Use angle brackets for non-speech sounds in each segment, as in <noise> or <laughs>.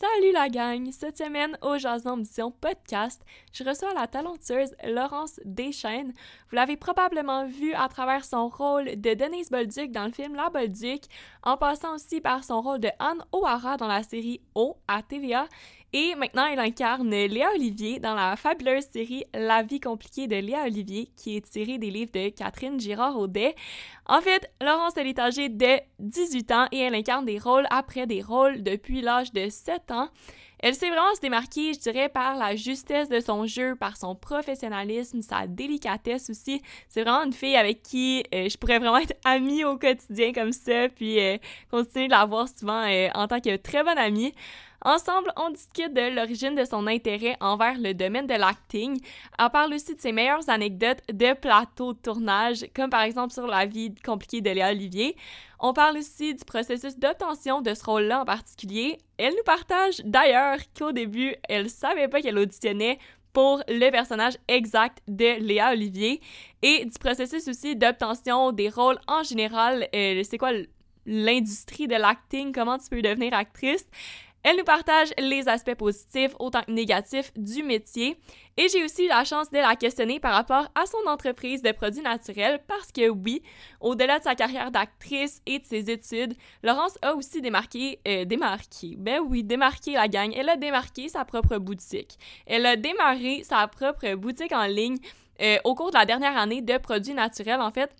Salut la gang! Cette semaine, au Jason Mission Podcast, je reçois la talentueuse Laurence Deschaines. Vous l'avez probablement vue à travers son rôle de Denise Bolduc dans le film La Bolduc, en passant aussi par son rôle de Anne O'Hara dans la série O à TVA et maintenant, elle incarne Léa Olivier dans la fabuleuse série La vie compliquée de Léa Olivier, qui est tirée des livres de Catherine Girard-Audet. En fait, Laurence, elle est âgée de 18 ans et elle incarne des rôles après des rôles depuis l'âge de 7 ans. Elle s'est vraiment se démarquer, je dirais, par la justesse de son jeu, par son professionnalisme, sa délicatesse aussi. C'est vraiment une fille avec qui euh, je pourrais vraiment être amie au quotidien comme ça, puis euh, continuer de la voir souvent euh, en tant que très bonne amie. Ensemble, on discute de l'origine de son intérêt envers le domaine de l'acting. On parle aussi de ses meilleures anecdotes de plateau de tournage, comme par exemple sur la vie compliquée de Léa Olivier. On parle aussi du processus d'obtention de ce rôle-là en particulier. Elle nous partage d'ailleurs qu'au début, elle savait pas qu'elle auditionnait pour le personnage exact de Léa Olivier et du processus aussi d'obtention des rôles en général. Euh, c'est quoi l'industrie de l'acting, comment tu peux devenir actrice. Elle nous partage les aspects positifs autant que négatifs du métier et j'ai aussi eu la chance de la questionner par rapport à son entreprise de produits naturels parce que oui, au-delà de sa carrière d'actrice et de ses études, Laurence a aussi démarqué, euh, démarqué, ben oui, démarqué la gang. Elle a démarqué sa propre boutique. Elle a démarré sa propre boutique en ligne euh, au cours de la dernière année de produits naturels en fait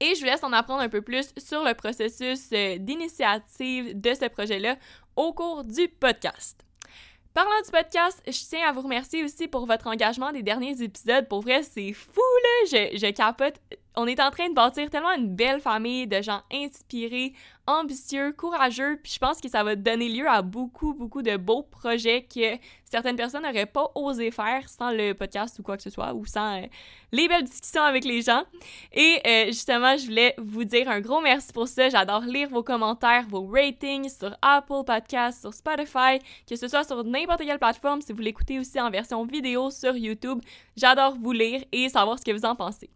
et je vous laisse en apprendre un peu plus sur le processus euh, d'initiative de ce projet-là au cours du podcast. Parlant du podcast, je tiens à vous remercier aussi pour votre engagement des derniers épisodes. Pour vrai, c'est fou, là! Je, capote. On est en train de bâtir tellement une belle famille de gens inspirés, ambitieux, courageux, puis je pense que ça va donner lieu à beaucoup, beaucoup de beaux projets que certaines personnes n'auraient pas osé faire sans le podcast ou quoi que ce soit, ou sans euh, les belles discussions avec les gens. Et euh, justement, je voulais vous dire un gros merci pour ça. J'adore lire vos commentaires, vos ratings sur Apple Podcasts, sur Spotify, que ce soit sur n'importe quelle plateforme, si vous l'écoutez aussi en version vidéo sur YouTube. J'adore vous lire et savoir ce que vous en pensez.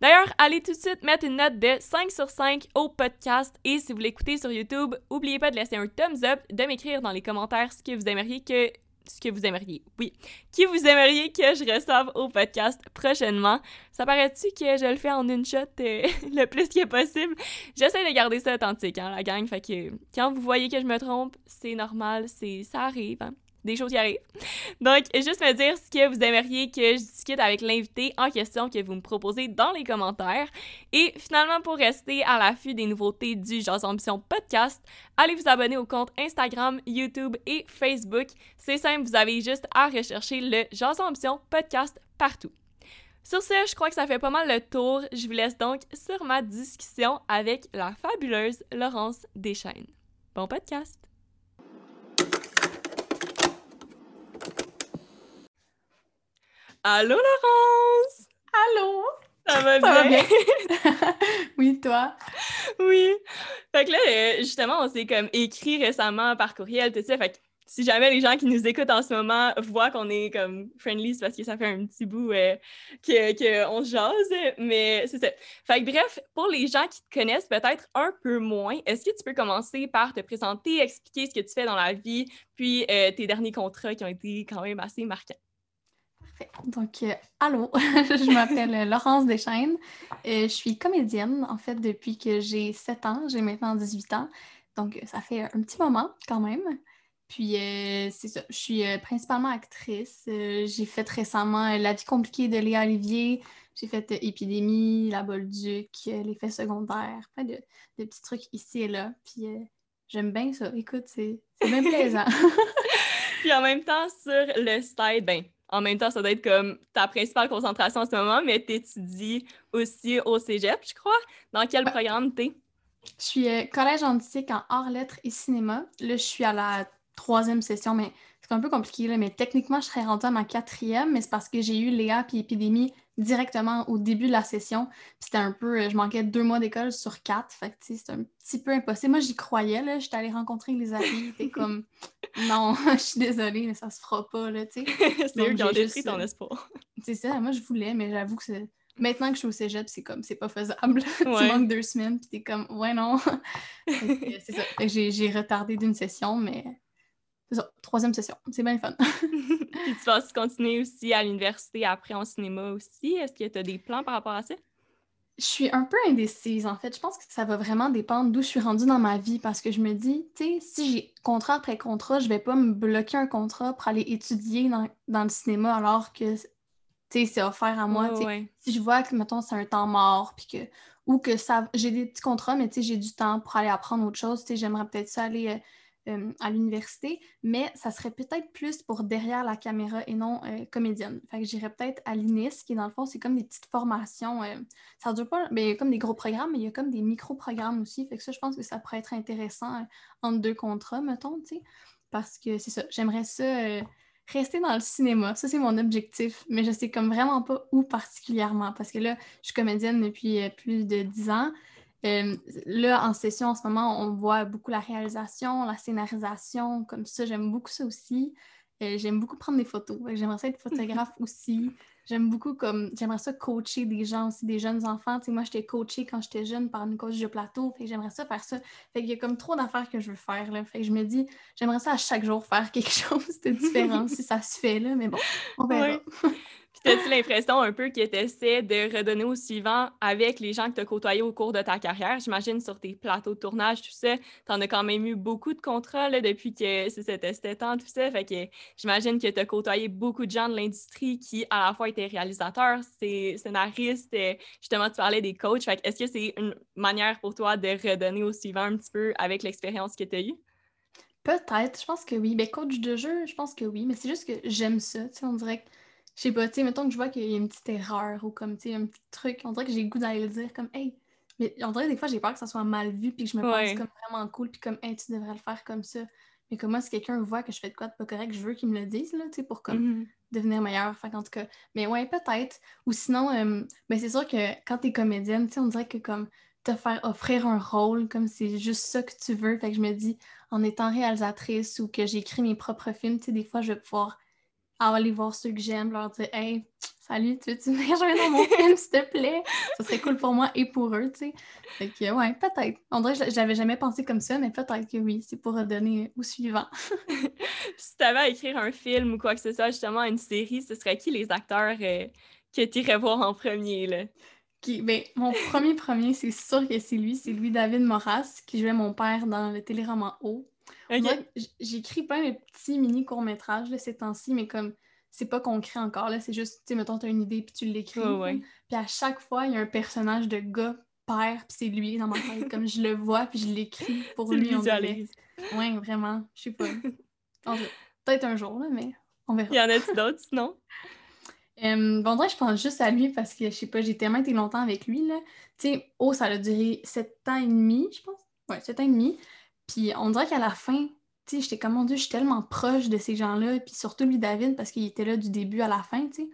D'ailleurs, allez tout de suite mettre une note de 5 sur 5 au podcast et si vous l'écoutez sur YouTube, n'oubliez pas de laisser un thumbs up, de m'écrire dans les commentaires ce que vous aimeriez que ce que vous aimeriez, oui, qui vous aimeriez que je reçoive au podcast prochainement? Ça paraît-tu que je le fais en une shot euh, <laughs> le plus que possible? J'essaie de garder ça authentique, hein, la gang, fait que quand vous voyez que je me trompe, c'est normal, c'est ça arrive, hein des choses qui arrivent. Donc, juste me dire ce que vous aimeriez que je discute avec l'invité en question que vous me proposez dans les commentaires. Et finalement, pour rester à l'affût des nouveautés du Jazz Ambition Podcast, allez vous abonner au compte Instagram, YouTube et Facebook. C'est simple, vous avez juste à rechercher le Jazz Ambition Podcast partout. Sur ce, je crois que ça fait pas mal le tour. Je vous laisse donc sur ma discussion avec la fabuleuse Laurence Deschaines. Bon podcast! Allô Laurence! Allô! Ça va bien? <laughs> oui, toi? Oui. Fait que là, euh, justement, on s'est comme écrit récemment par courriel, tout ça. Fait que si jamais les gens qui nous écoutent en ce moment voient qu'on est comme friendly, c'est parce que ça fait un petit bout euh, qu'on se jase, mais c'est ça. Fait que bref, pour les gens qui te connaissent peut-être un peu moins, est-ce que tu peux commencer par te présenter, expliquer ce que tu fais dans la vie, puis euh, tes derniers contrats qui ont été quand même assez marquants? Donc, euh, allô, <laughs> je m'appelle Laurence Deschaines. Euh, je suis comédienne, en fait, depuis que j'ai 7 ans. J'ai maintenant 18 ans. Donc, ça fait un petit moment quand même. Puis, euh, c'est ça. Je suis principalement actrice. j'ai fait récemment La vie compliquée de Léa Olivier. J'ai fait Épidémie, La Bolduc, L'effet secondaire, plein de, de, petits trucs ici et là. Puis, j'aime bien ça. Écoute, c'est bien plaisant. <laughs> Puis, en même temps, sur le site, ben, en même temps, ça doit être comme ta principale concentration en ce moment, mais tu étudies aussi au cégep, je crois. Dans quel programme tu es? Je suis euh, collège antique en arts, lettres et cinéma. Là, je suis à la troisième session, mais c'est un peu compliqué, là, mais techniquement, je serais rentrée à ma quatrième, mais c'est parce que j'ai eu Léa puis Épidémie directement au début de la session. C'était un peu, euh, je manquais deux mois d'école sur quatre, fait que c'est un petit peu impossible. Moi, j'y croyais, là, j'étais allée rencontrer les amis, c'était <laughs> comme, non, <laughs> je suis désolée, mais ça se fera pas, là, tu sais. <laughs> c'est eux qui ont détruit ton espoir. C'est ça, moi, je voulais, mais j'avoue que c'est... Maintenant que je suis au cégep, c'est comme, c'est pas faisable. tu manques deux semaines, puis t'es comme, ouais, non. c'est ça. J'ai retardé d'une session, mais c'est ça, troisième session. C'est bien fun. <laughs> <laughs> Puis tu vas continuer aussi à l'université après en cinéma aussi? Est-ce que tu as des plans par rapport à ça? Je suis un peu indécise, en fait. Je pense que ça va vraiment dépendre d'où je suis rendue dans ma vie parce que je me dis, tu sais, si j'ai contrat après contrat, je vais pas me bloquer un contrat pour aller étudier dans, le cinéma alors que, tu sais, c'est offert à moi. Si je vois que, mettons, c'est un temps mort, puis que, ou que ça, j'ai des petits contrats, mais tu sais, j'ai du temps pour aller apprendre autre chose, tu sais, j'aimerais peut-être ça aller euh, euh, à l'université, mais ça serait peut-être plus pour derrière la caméra et non euh, comédienne. Fait que j'irais peut-être à l'INIS, qui dans le fond, c'est comme des petites formations. Euh, ça dure pas, mais il y a comme des gros programmes, mais il y a comme des micro-programmes aussi. Fait que ça, je pense que ça pourrait être intéressant entre deux contrats, mettons, tu sais. Parce que c'est ça, j'aimerais ça rester dans le cinéma. Ça, c'est mon objectif. Mais je sais comme vraiment pas où particulièrement. Parce que là, je suis comédienne depuis plus de dix ans. Euh, là, en session, en ce moment, on voit beaucoup la réalisation, la scénarisation, comme ça. J'aime beaucoup ça aussi. Euh, j'aime beaucoup prendre des photos. J'aimerais ça être photographe aussi. J'aime beaucoup comme j'aimerais ça coacher des gens aussi, des jeunes enfants. moi, j'étais coachée quand j'étais jeune par une coach de plateau. Fait j'aimerais ça faire ça. Fait qu'il y a comme trop d'affaires que je veux faire. Là. Fait que je me dis, j'aimerais ça à chaque jour faire <laughs> quelque chose de différent si ça se fait là. Mais bon, on verra. <laughs> Puis t'as-tu l'impression un peu que tu essaies de redonner au suivant avec les gens que tu as côtoyés au cours de ta carrière? J'imagine sur tes plateaux de tournage, tout ça, tu en as quand même eu beaucoup de contrats depuis que c'était 7 ans, tout ça. Fait que j'imagine que tu as côtoyé beaucoup de gens de l'industrie qui, à la fois, étaient réalisateurs, scénaristes, euh, justement, tu parlais des coachs. Fait est-ce que c'est une manière pour toi de redonner au suivant un petit peu avec l'expérience que tu as eue? Peut-être, je pense que oui. Ben, coach de jeu, je pense que oui, mais c'est juste que j'aime ça. On dirait que je sais pas, tu sais, mettons que je vois qu'il y a une petite erreur ou comme, tu sais, un petit truc, on dirait que j'ai le goût d'aller le dire comme, hey, mais on dirait que des fois j'ai peur que ça soit mal vu puis que je me pense comme vraiment cool puis comme, hey, tu devrais le faire comme ça. Mais comment si quelqu'un voit que je fais de quoi de pas correct, je veux qu'il me le dise, là, tu sais, pour comme mm-hmm. devenir meilleur. Fait en tout cas, mais ouais, peut-être. Ou sinon, euh, ben c'est sûr que quand t'es comédienne, tu sais, on dirait que comme te faire offrir un rôle, comme c'est juste ça que tu veux. Fait que je me dis, en étant réalisatrice ou que j'écris mes propres films, tu sais, des fois, je vais pouvoir aller voir ceux que j'aime, leur dire Hey, salut, tu veux-tu venir jouer dans mon film, s'il te plaît? Ça serait cool pour moi et pour eux, tu sais. Fait que, ouais, peut-être. On dirait que j'avais jamais pensé comme ça, mais peut-être que oui, c'est pour redonner au suivant. <laughs> si tu avais à écrire un film ou quoi que ce soit, justement, une série, ce serait qui les acteurs euh, que tu irais voir en premier, là? Qui, ben, mon premier premier, c'est sûr que c'est lui, c'est Louis-David Moras, qui jouait mon père dans le téléroman J'écris plein de petits mini courts-métrages ces temps-ci, mais comme c'est pas concret encore, là, c'est juste, tu sais, mettons, t'as une idée, puis tu l'écris. Puis à chaque fois, il y a un personnage de gars père, puis c'est lui dans ma tête, comme je le vois, puis je l'écris pour <laughs> lui. Oui, Ouais, vraiment, je sais pas. Peut-être un jour, là, mais on verra. Il y en a-tu d'autres, sinon? Euh, bon, je pense juste à lui parce que, je sais pas, j'ai tellement été longtemps avec lui, là. Tu sais, oh, ça a duré sept ans et demi, je pense. Ouais, sept ans et demi. Puis on dirait qu'à la fin, tu sais, j'étais comme, mon Dieu, je suis tellement proche de ces gens-là, puis surtout lui, David, parce qu'il était là du début à la fin, tu sais.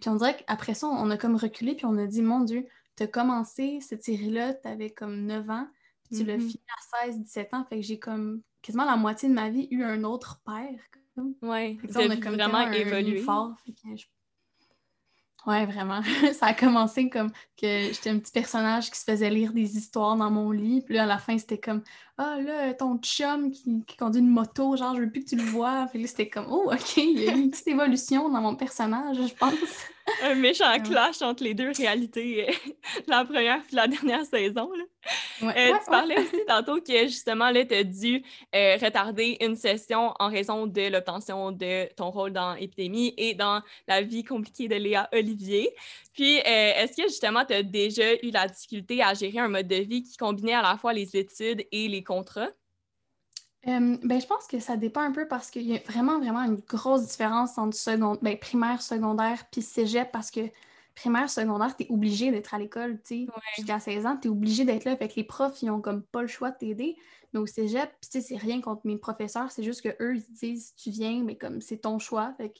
Puis on dirait qu'après ça, on a comme reculé, puis on a dit, mon Dieu, t'as commencé cette série-là, t'avais comme 9 ans, puis tu l'as mm-hmm. fini à 16, 17 ans, fait que j'ai comme quasiment la moitié de ma vie eu un autre père. Comme. Ouais, on a comme vraiment évolué. Fort, fait que je Ouais, vraiment. <laughs> ça a commencé comme que j'étais un petit personnage qui se faisait lire des histoires dans mon lit. Puis là, à la fin, c'était comme Ah, là, ton chum qui, conduit une moto, genre, je veux plus que tu le vois. Puis là, c'était comme Oh, OK, il y a eu une petite évolution dans mon personnage, je pense. Un méchant clash entre les deux réalités, <laughs> la première puis la dernière saison. Euh, tu parlais aussi tantôt que justement, tu as dû euh, retarder une session en raison de l'obtention de ton rôle dans Épidémie et dans la vie compliquée de Léa Olivier. Puis, euh, est-ce que justement, tu as déjà eu la difficulté à gérer un mode de vie qui combinait à la fois les études et les contrats? Ben, je pense que ça dépend un peu parce qu'il y a vraiment, vraiment une grosse différence entre seconde, ben, primaire, secondaire, puis cégep parce que primaire, secondaire, tu es obligé d'être à l'école, tu sais. Jusqu'à 16 ans, tu es obligé d'être là. Fait que les profs, ils ont comme pas le choix de t'aider. Mais au cégep, tu sais, c'est rien contre mes professeurs, c'est juste qu'eux, ils disent, tu viens, mais comme c'est ton choix. Fait que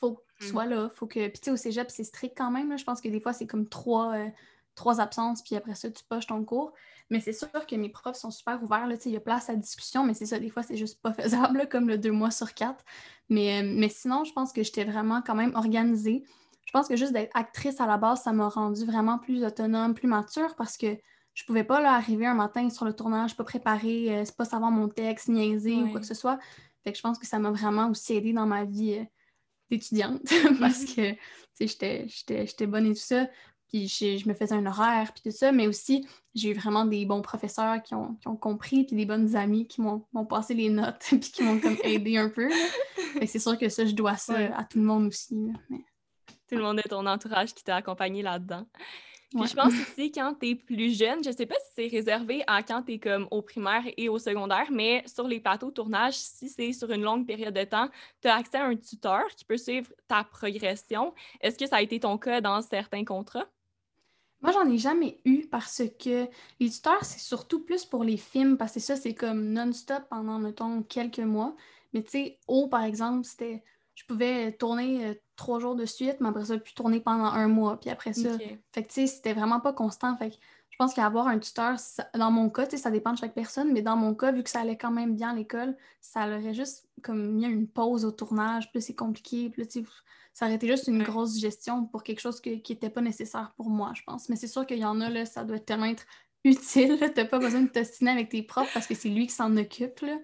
faut que tu mm. sois là. Faut que... Puis tu sais, au cégep, c'est strict quand même. Je pense que des fois, c'est comme trois, euh, trois absences, puis après ça, tu poches ton cours. Mais c'est sûr que mes profs sont super ouverts. Il y a place à discussion, mais c'est ça, des fois, c'est juste pas <laughs> faisable, comme le deux mois sur quatre. Mais, euh, mais sinon, je pense que j'étais vraiment quand même organisée. Je pense que juste d'être actrice à la base, ça m'a rendue vraiment plus autonome, plus mature parce que je pouvais pas là, arriver un matin sur le tournage, pas préparer, euh, pas savoir mon texte, niaiser ou quoi que ce soit. Fait que je pense que ça m'a vraiment aussi aidé dans ma vie euh, d'étudiante <laughs> parce que j'étais bonne et tout ça. Puis je, me faisais un horaire, puis tout ça, mais aussi j'ai eu vraiment des bons professeurs qui ont, compris, puis des bonnes amies qui m'ont passé les notes, <laughs> puis qui m'ont comme <laughs> aidé un peu. c'est sûr que ça, je dois ça à tout le monde aussi. Tout le monde est ton entourage qui t'a accompagné là-dedans. Puis je pense aussi quand tu es plus jeune, je sais pas si c'est réservé à quand tu es comme au primaire et au secondaire, mais sur les plateaux de tournage, si c'est sur une longue période de temps, tu as accès à un tuteur qui peut suivre ta progression. Est-ce que ça a été ton cas dans certains contrats? Moi, j'en ai jamais eu parce que les tuteurs, c'est surtout plus pour les films, parce que ça, c'est comme non-stop pendant, mettons, quelques mois. Mais tu sais, haut, par exemple, c'était je pouvais tourner euh, trois jours de suite, mais après ça, puis tourner pendant un mois, puis après ça. Fait que, tu sais, c'était vraiment pas constant. Fait que je pense qu'avoir un tuteur, dans mon cas, tu sais, ça dépend de chaque personne, mais dans mon cas, vu que ça allait quand même bien à l'école, ça aurait juste comme mis une pause au tournage, puis c'est compliqué, puis tu sais, ça aurait été juste une grosse gestion pour quelque chose qui n'était pas nécessaire pour moi, je pense. Mais c'est sûr qu'il y en a, là, ça doit tellement être <laughs> utile. T'as pas besoin de t'ostiner avec tes profs parce que c'est lui qui s'en occupe. Là.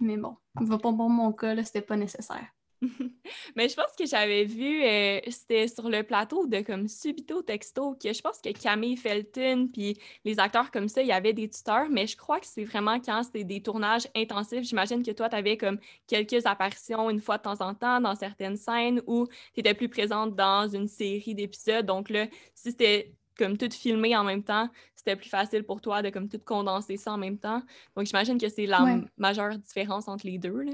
Mais bon, pour mon cas, là, c'était pas nécessaire. <laughs> Mais je pense que j'avais vu, euh, c'était sur le plateau de comme Subito Texto, que je pense que Camille Felton, puis les acteurs comme ça, il y avait des tuteurs, mais je crois que c'est vraiment quand c'était des tournages intensifs. J'imagine que toi, tu avais comme quelques apparitions une fois de temps en temps dans certaines scènes où tu étais plus présente dans une série d'épisodes. Donc là, si c'était comme tout filmé en même temps, c'était plus facile pour toi de comme tout condenser ça en même temps. Donc j'imagine que c'est la majeure différence entre les deux. Là.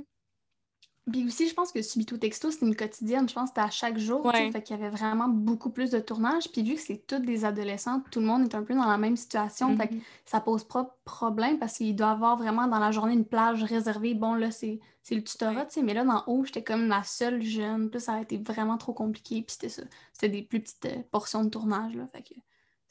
Puis aussi, je pense que Subito Texto, c'est une quotidienne. Je pense que c'était à chaque jour. Fait qu'il y avait vraiment beaucoup plus de tournages. Puis vu que c'est toutes des adolescents, tout le monde est un peu dans la même situation. Fait que mm-hmm. ça pose pas problème parce qu'il doit avoir vraiment dans la journée une plage réservée. Bon, là, c'est le tutorat, tu sais. Mais là, dans haut, j'étais comme la seule jeune. Puis ça a été vraiment trop compliqué. Puis c'était ça. C'était des plus petites euh, portions de tournage, là. Fait que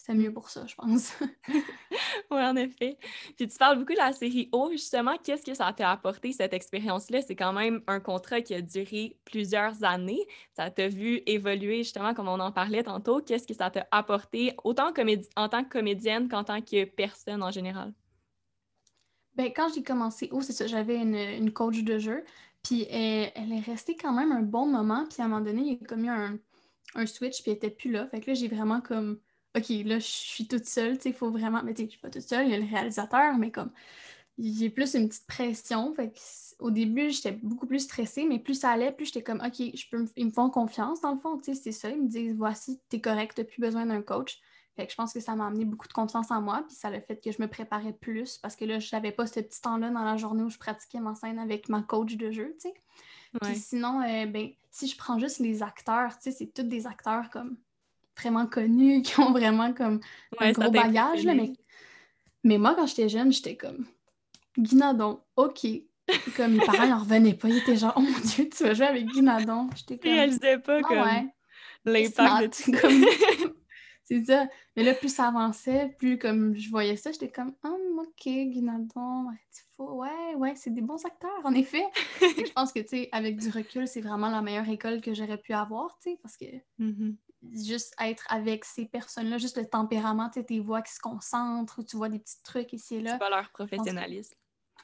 c'est mieux pour ça, je pense. <laughs> <laughs> oui, en effet. Puis tu parles beaucoup de la série O, justement. Qu'est-ce que ça t'a apporté, cette expérience-là? C'est quand même un contrat qui a duré plusieurs années. Ça t'a vu évoluer, justement, comme on en parlait tantôt. Qu'est-ce que ça t'a apporté, autant en tant que comédienne qu'en tant que personne en général? Bien, quand j'ai commencé O, c'est ça, j'avais une, coach de jeu. Puis elle, elle, est restée quand même un bon moment. Puis à un moment donné, il y a comme eu un, un switch, puis elle n'était plus là. Fait que là, j'ai vraiment comme OK, là, je suis toute seule, tu sais, il faut vraiment. Mais tu sais, je suis pas toute seule, il y a le réalisateur, mais comme. J'ai plus une petite pression. Fait au début, j'étais beaucoup plus stressée, mais plus ça allait, plus j'étais comme, OK, je peux ils me font confiance, dans le fond, tu sais, c'est ça. Ils me disent, voici, t'es correct, t'as plus besoin d'un coach. Fait que je pense que ça m'a amené beaucoup de confiance en moi, puis ça a le fait que je me préparais plus parce que là, je n'avais pas ce petit temps-là dans la journée où je pratiquais ma scène avec ma coach de jeu, tu sais. Puis sinon, euh, ben, si je prends juste les acteurs, tu sais, c'est tous des acteurs comme vraiment connus, <laughs> qui ont vraiment comme un gros bagage. Là, mais... mais moi, quand j'étais jeune, j'étais comme Guinadon, ok. Comme mes parents n'en revenaient pas. Ils étaient genre, oh mon Dieu, tu vas jouer avec Guinadon. J'étais comme. Ils réalisaient pas ah, comme l'impact de comme... <laughs> <laughs> C'est ça. Mais là, plus ça avançait, plus comme je voyais ça, j'étais comme, ah, ok, Guinadon, ouais, ouais, c'est des bons acteurs, en effet. je pense que, tu sais, avec du recul, c'est vraiment la meilleure école que j'aurais pu avoir, tu sais, parce que mm-hmm juste être avec ces personnes-là, juste le tempérament, tu sais, tes voix qui se concentrent, tu vois des petits trucs ici et là. C'est pas leur professionnalisme.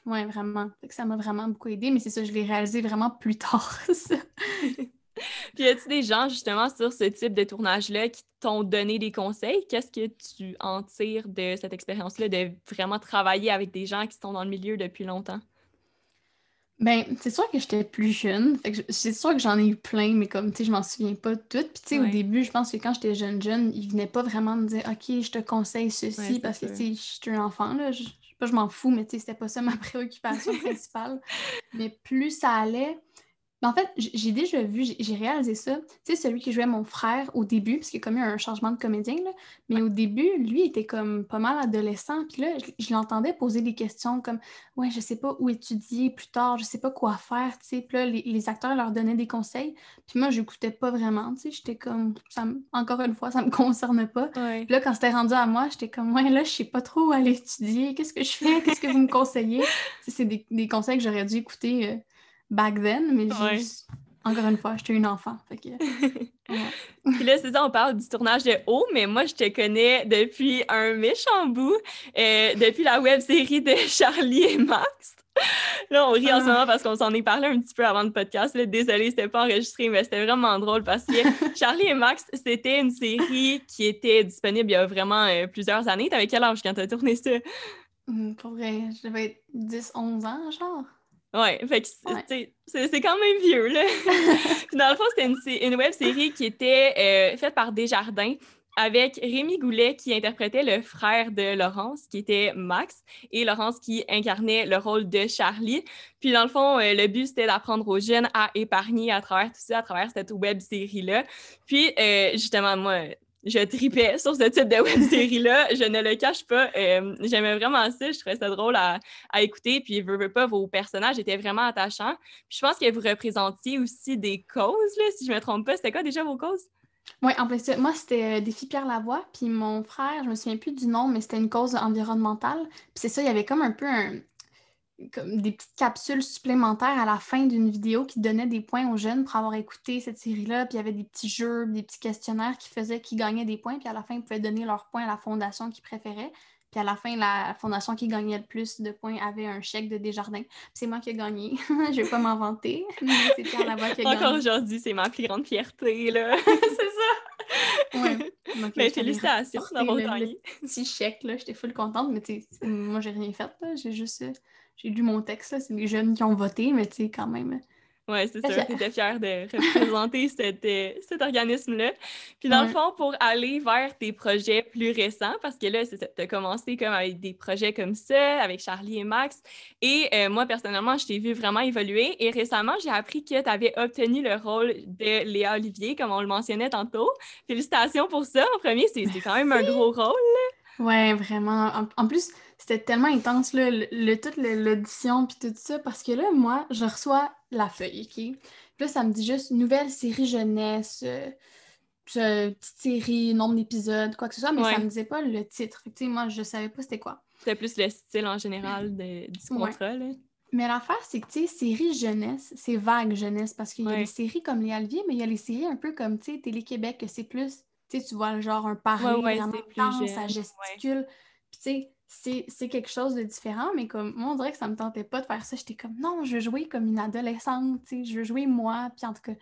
Oui, vraiment. ça m'a vraiment beaucoup aidé, mais c'est ça, je l'ai réalisé vraiment plus tard. <laughs> <laughs> Puis y a-t-il des gens justement sur ce type de tournage-là qui t'ont donné des conseils? Qu'est-ce que tu en tires de cette expérience-là de vraiment travailler avec des gens qui sont dans le milieu depuis longtemps? Ben, c'est sûr que j'étais plus jeune. c'est sûr que j'en ai eu plein, mais comme, tu sais, je m'en souviens pas de toutes. Puis, tu sais, au début, je pense que quand j'étais jeune, jeune, ils venaient pas vraiment me dire, OK, je te conseille ceci, parce que, tu sais, je suis un enfant, là. Je, pas, je m'en fous, mais tu sais, c'était pas ça ma <laughs> préoccupation principale. mais plus ça allait, en fait, j'ai déjà vu, j'ai réalisé ça. Tu sais, celui qui jouait mon frère au début, parce qu'il y a comme eu un changement de comédien, là, mais au début, lui, était comme pas mal adolescent. Puis là, je, l'entendais poser des questions comme Ouais, je sais pas où étudier plus tard, je sais pas quoi faire, tu sais. Puis là, les, acteurs leur donnaient des conseils. Puis moi, j'écoutais pas vraiment, tu sais. J'étais comme, ça encore une fois, ça me <laughs> concerne pas. Puis là, quand c'était rendu à moi, j'étais comme Ouais, là, je sais pas trop où aller étudier, qu'est-ce que je fais, qu'est-ce que vous me conseillez? c'est des, des, conseils que j'aurais dû écouter. Euh, back then, mais encore une fois, j'étais une enfant. Fait que, <laughs> Puis là, c'est ça, on parle du tournage de haut, mais moi, je te connais depuis un méchant bout, euh, depuis la web série de <laughs> Charlie et Max. Là, on rit en ce ah. moment parce qu'on s'en est parlé un petit peu avant le podcast. Là. Désolée, c'était pas enregistré, mais c'était vraiment drôle parce que <laughs> Charlie et Max, c'était une série qui était disponible il y a vraiment euh, plusieurs années. T'avais quel âge quand t'as tourné ça? Hum, pour vrai, j'avais 10-11 ans, genre. Ouais, fait c'est quand même vieux, là. <laughs> dans le fond, c'était une, web série qui était euh, faite par Desjardins avec Rémi Goulet qui interprétait le frère de Laurence, qui était Max, et Laurence qui incarnait le rôle de Charlie. Puis dans le fond, euh, le but, c'était d'apprendre aux jeunes à épargner à travers tout ça, à travers cette web série-là. Puis euh, justement, moi, je tripais sur ce type de <laughs> web série-là. Je ne le cache pas. Euh, j'aimais vraiment ça. Je trouvais ça drôle à, écouter. Puis, veux, veux pas, vos personnages étaient vraiment attachants. Puis, je pense que vous représentiez aussi des causes, là, si je me trompe pas. C'était quoi déjà vos causes? Oui, en plus, moi, c'était euh, Défi Pierre Lavoie, puis mon frère, je me souviens plus du nom, mais c'était une cause environnementale. Puis c'est ça, il y avait comme un peu comme des petites capsules supplémentaires à la fin d'une vidéo qui donnait des points aux jeunes pour avoir écouté cette série-là. Puis il y avait des petits jeux, des petits questionnaires qui faisaient qu'ils gagnaient des points. Puis à la fin, ils pouvaient donner leurs points à la fondation qu'ils préféraient. Puis à la fin, la fondation qui gagnait le plus de points avait un chèque de Desjardins. c'est moi qui ai gagné. <laughs> je vais pas m'inventer, mais c'est Pierre Lavoie qui a Encore aujourd'hui, c'est ma plus grande fierté, là. <laughs> c'est ça! Ouais. mais félicitations d'avoir gagné. Petit chèque, là, j'étais full contente, mais moi, j'ai rien fait, là. J'ai juste... J'ai lu mon texte, c'est les jeunes qui ont voté, mais tu sais, quand même, oui, c'est sûr. Tu étais fière de <laughs> représenter euh, cet, organisme-là. Puis dans le fond, pour aller vers tes projets plus récents, parce que là, tu as commencé comme avec des projets comme ça, avec Charlie et Max. Et euh, moi, personnellement, je t'ai vu vraiment évoluer. Et récemment, j'ai appris que tu avais obtenu le rôle de Léa Olivier, comme on le mentionnait tantôt. Félicitations pour ça. En premier, c'est quand même un gros rôle. Oui, vraiment. En, plus, c'était tellement intense, le, toute l'audition puis tout ça, parce que là, moi, je reçois la feuille, OK? Puis là, ça me dit juste nouvelle série jeunesse, euh, petite série, nombre d'épisodes, quoi que ce soit, mais ça me disait pas le titre. Fait moi, je savais pas c'était quoi. C'était plus le style en général de, du contrat, là. Mais l'affaire, c'est que, tu sais, série jeunesse, c'est vague jeunesse, parce qu'il y a des séries comme Les Alviers, mais il y a les séries un peu comme, tu sais, Télé-Québec, que c'est plus tu sais, tu vois, genre, un parler vraiment intense, ça gesticule. Puis, tu sais, c'est quelque chose de différent, mais comme moi, on dirait que ça me tentait pas de faire ça. J'étais comme, non, je veux jouer comme une adolescente, je veux jouer moi. Puis, en tout cas,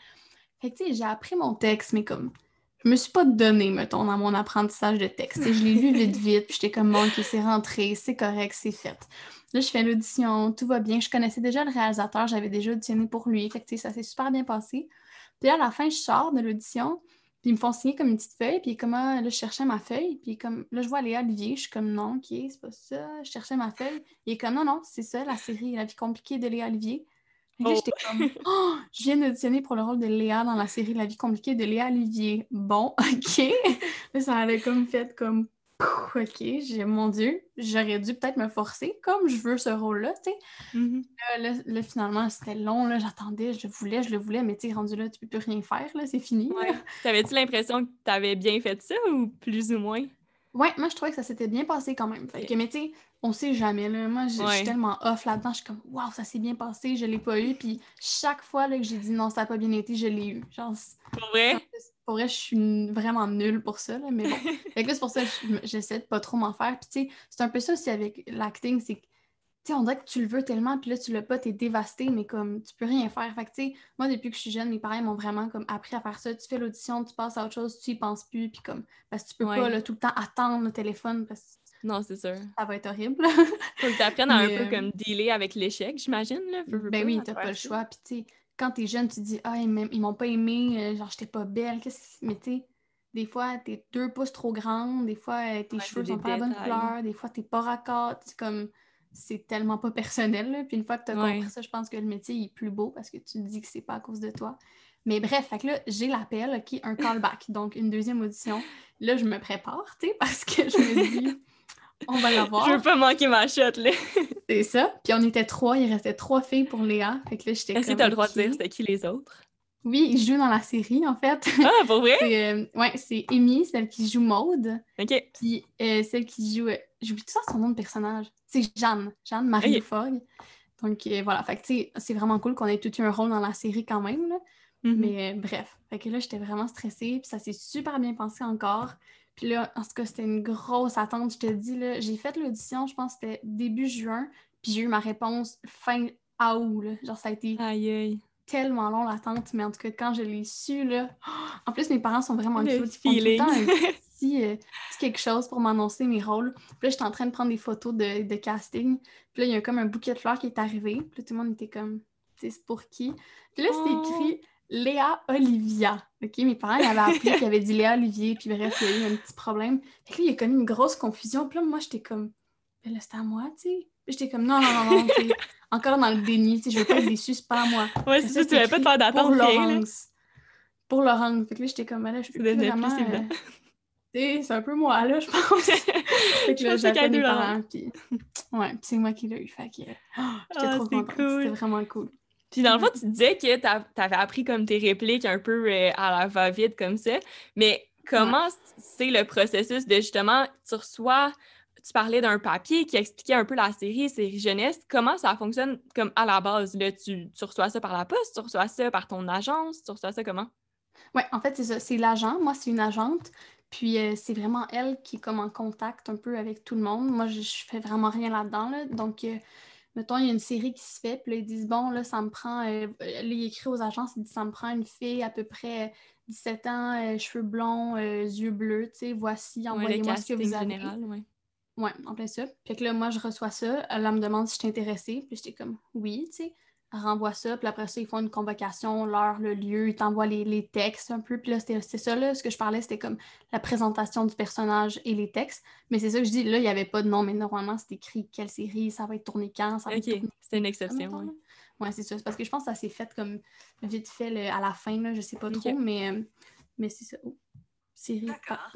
fait que, j'ai appris mon texte, mais comme, je me suis pas donnée, mettons, dans mon apprentissage de texte. je l'ai lu vite, vite, puis j'étais comme, bon, OK, c'est rentré, c'est correct, c'est fait. Là, je fais l'audition, tout va bien. Je connaissais déjà le réalisateur, j'avais déjà auditionné pour lui. Fait que, ça s'est super bien passé. Puis à la fin, je sors de l'audition, puis ils me font signer comme une petite feuille, puis comment là, je cherchais ma feuille, puis comme là, je vois Léa Olivier, je suis comme non, ok, c'est pas ça, je cherchais ma feuille. Il est comme non, non, c'est ça, la série La vie compliquée de Léa Olivier. Et là, oh. j'étais comme oh, <gasps> je viens d'auditionner pour le rôle de Léa dans la série La vie compliquée de Léa Olivier. Bon, <laughs> ok. là, ça avait comme fait comme OK, j'ai, mon Dieu, j'aurais dû peut-être me forcer comme je veux ce rôle-là, tu sais. Mm-hmm. là, finalement, c'était long, là, j'attendais, je voulais, je le voulais, mais tu sais, rendu là, tu peux plus rien faire, là, c'est fini. Ouais. T'avais-tu l'impression que tu avais bien fait ça ou plus ou moins? Ouais, moi, je trouvais que ça s'était bien passé quand même. Fait que, mais tu sais, on sait jamais, là. Moi, je suis tellement off là-dedans, je suis comme, waouh, ça s'est bien passé, je l'ai pas eu. Puis chaque fois là, que j'ai dit non, ça n'a pas bien été, je l'ai eu. Genre, pour vrai? Pour vrai, je suis vraiment nulle pour ça, là, mais bon. <laughs> fait que c'est pour ça que j'essaie de pas trop m'en faire. Puis, tu sais, c'est un peu ça aussi avec l'acting, c'est que, tu sais, on dirait que tu le veux tellement, puis là, tu l'as pas, t'es dévasté, mais comme, tu peux rien faire. Fait que, tu sais, moi, depuis que je suis jeune, mes parents m'ont vraiment, comme, appris à faire ça. Tu fais l'audition, tu passes à autre chose, tu y penses plus, puis comme, parce que tu peux pas, là, tout le temps attendre le téléphone, parce que non, c'est sûr. Ça va être horrible. Faut que tu apprennes à un peu euh, comme dealer avec l'échec, j'imagine. Là. ben oui, t'as pas le choix. Puis tu sais, quand t'es jeune, tu te dis Ah, ils m'ont pas aimé, euh, genre j'étais pas belle. Qu'est-ce Mais tu sais, des fois, t'es deux pouces trop grande, des fois, euh, tes cheveux sont pas à bonne couleur, des fois, t'es pas raccord. C'est comme c'est tellement pas <laughs> personnel. Puis une fois que tu as compris ça, je pense que le métier est plus beau parce que tu te dis que c'est pas à cause de toi. Mais bref, fait que là, j'ai l'appel, qui est un callback, donc une deuxième audition. Là, je me prépare, tu sais, parce que je me <laughs> dis, <laughs> on va l'avoir. Je veux pas manquer ma shot, là. <laughs> c'est ça. Puis on était trois, il restait trois filles pour Léa. Fait que là, j'étais Est-ce que t'as le droit de dire c'était qui les autres? Oui, ils jouent dans la série, en fait. Ah, pour vrai? <laughs> c'est, euh, ouais, c'est Amy, celle qui joue Maude. OK. Puis euh, celle qui joue... Euh, j'oublie tout ça son nom de personnage. C'est Jeanne. Jeanne Marie okay. Donc voilà, fait que c'est vraiment cool qu'on ait tout eu un rôle dans la série quand même, là. Mm-hmm. Mais bref, fait que là, j'étais vraiment stressée, puis ça s'est super bien passé encore. Puis là, en tout cas, c'était une grosse attente. Je te dis, là, j'ai fait l'audition, je pense que c'était début juin. Puis j'ai eu ma réponse fin août, là. Genre, ça a été Aïe, aïe. tellement long l'attente, mais en tout cas, quand je l'ai su, là... <gasps> En plus, mes parents sont vraiment Le. Ils font tout le temps un <laughs> petit, euh, petit quelque chose pour m'annoncer mes rôles. Puis là, j'étais en train de prendre des photos de, de casting. Puis là, il y a comme un bouquet de fleurs qui est arrivé. Puis là, tout le monde était comme, c'est pour qui? Puis là, c'était Oh. écrit Léa Olivia. OK? Mes parents, ils avaient appelé, puis ils avaient dit Léa Olivier. Puis bref, il y a eu un petit problème. Fait que là, il y a comme une grosse confusion. Puis là, moi, j'étais comme, ben là, c'est à moi, tu sais. J'étais comme, non, non, non, non, encore dans le déni, tu sais, je veux pas être déçue, c'est pas à moi. Ouais, c'est ça, tu avais pas de écrit faire d'attente, Pour là. Laurence. Pour Laurence. Fait que là, j'étais comme, ben là, je peux C'est plus vraiment... euh, c'est un peu moi, là, je pense. <laughs> fait que là, j'appelle avait mes parents, puis... Ouais, puis c'est moi qui l'ai eu, fait que... oh, j'étais Ah, trop c'est contente. cool. C'était vraiment cool. Puis dans le fond, tu disais que t'a- t'avais appris comme tes répliques un peu euh, à la va-vite comme ça. Mais comment c'est le processus de justement, tu reçois, tu parlais d'un papier qui expliquait un peu la série, série jeunesse. Comment ça fonctionne comme à la base? Là, tu, tu reçois ça par la poste, tu reçois ça par ton agence, tu reçois ça comment? Ouais, en fait, c'est ça. C'est l'agent. Moi, c'est une agente. Puis euh, c'est vraiment elle qui est comme en contact un peu avec tout le monde. Moi, je, je fais vraiment rien là-dedans. Là. Donc, euh, mettons, il y a une série qui se fait. Puis là, ils disent, bon, là, ça me prend. euh, là, il écrit aux agences, il dit, ça me prend une fille à peu près 17 ans, euh, cheveux blonds, euh, yeux bleus. Tu sais, voici, Ouais, envoyez-moi ce que vous avez. général, ouais. Ouais, en plein ça. Puis que là, moi, je reçois ça. Elle me demande si je suis intéressée. Puis j'étais comme, oui, tu sais. Renvoie ça. Puis après ça, ils font une convocation, l'heure, le lieu. Ils t'envoient les, les textes un peu. Puis là, c'était c'était ça, là. Ce que je parlais, c'était comme la présentation du personnage et les textes. Mais c'est ça que je dis. Là, il n'y avait pas de nom. Mais normalement, c'est écrit quelle série, ça va être tourné quand, ça va être Ok, tourné c'était une exception, mettons, ouais. c'est ça. C'est parce que je pense que ça s'est fait comme vite fait à la fin, là. Je sais pas Ok. trop. Mais, euh, mais c'est ça. Oh. Série. Ah,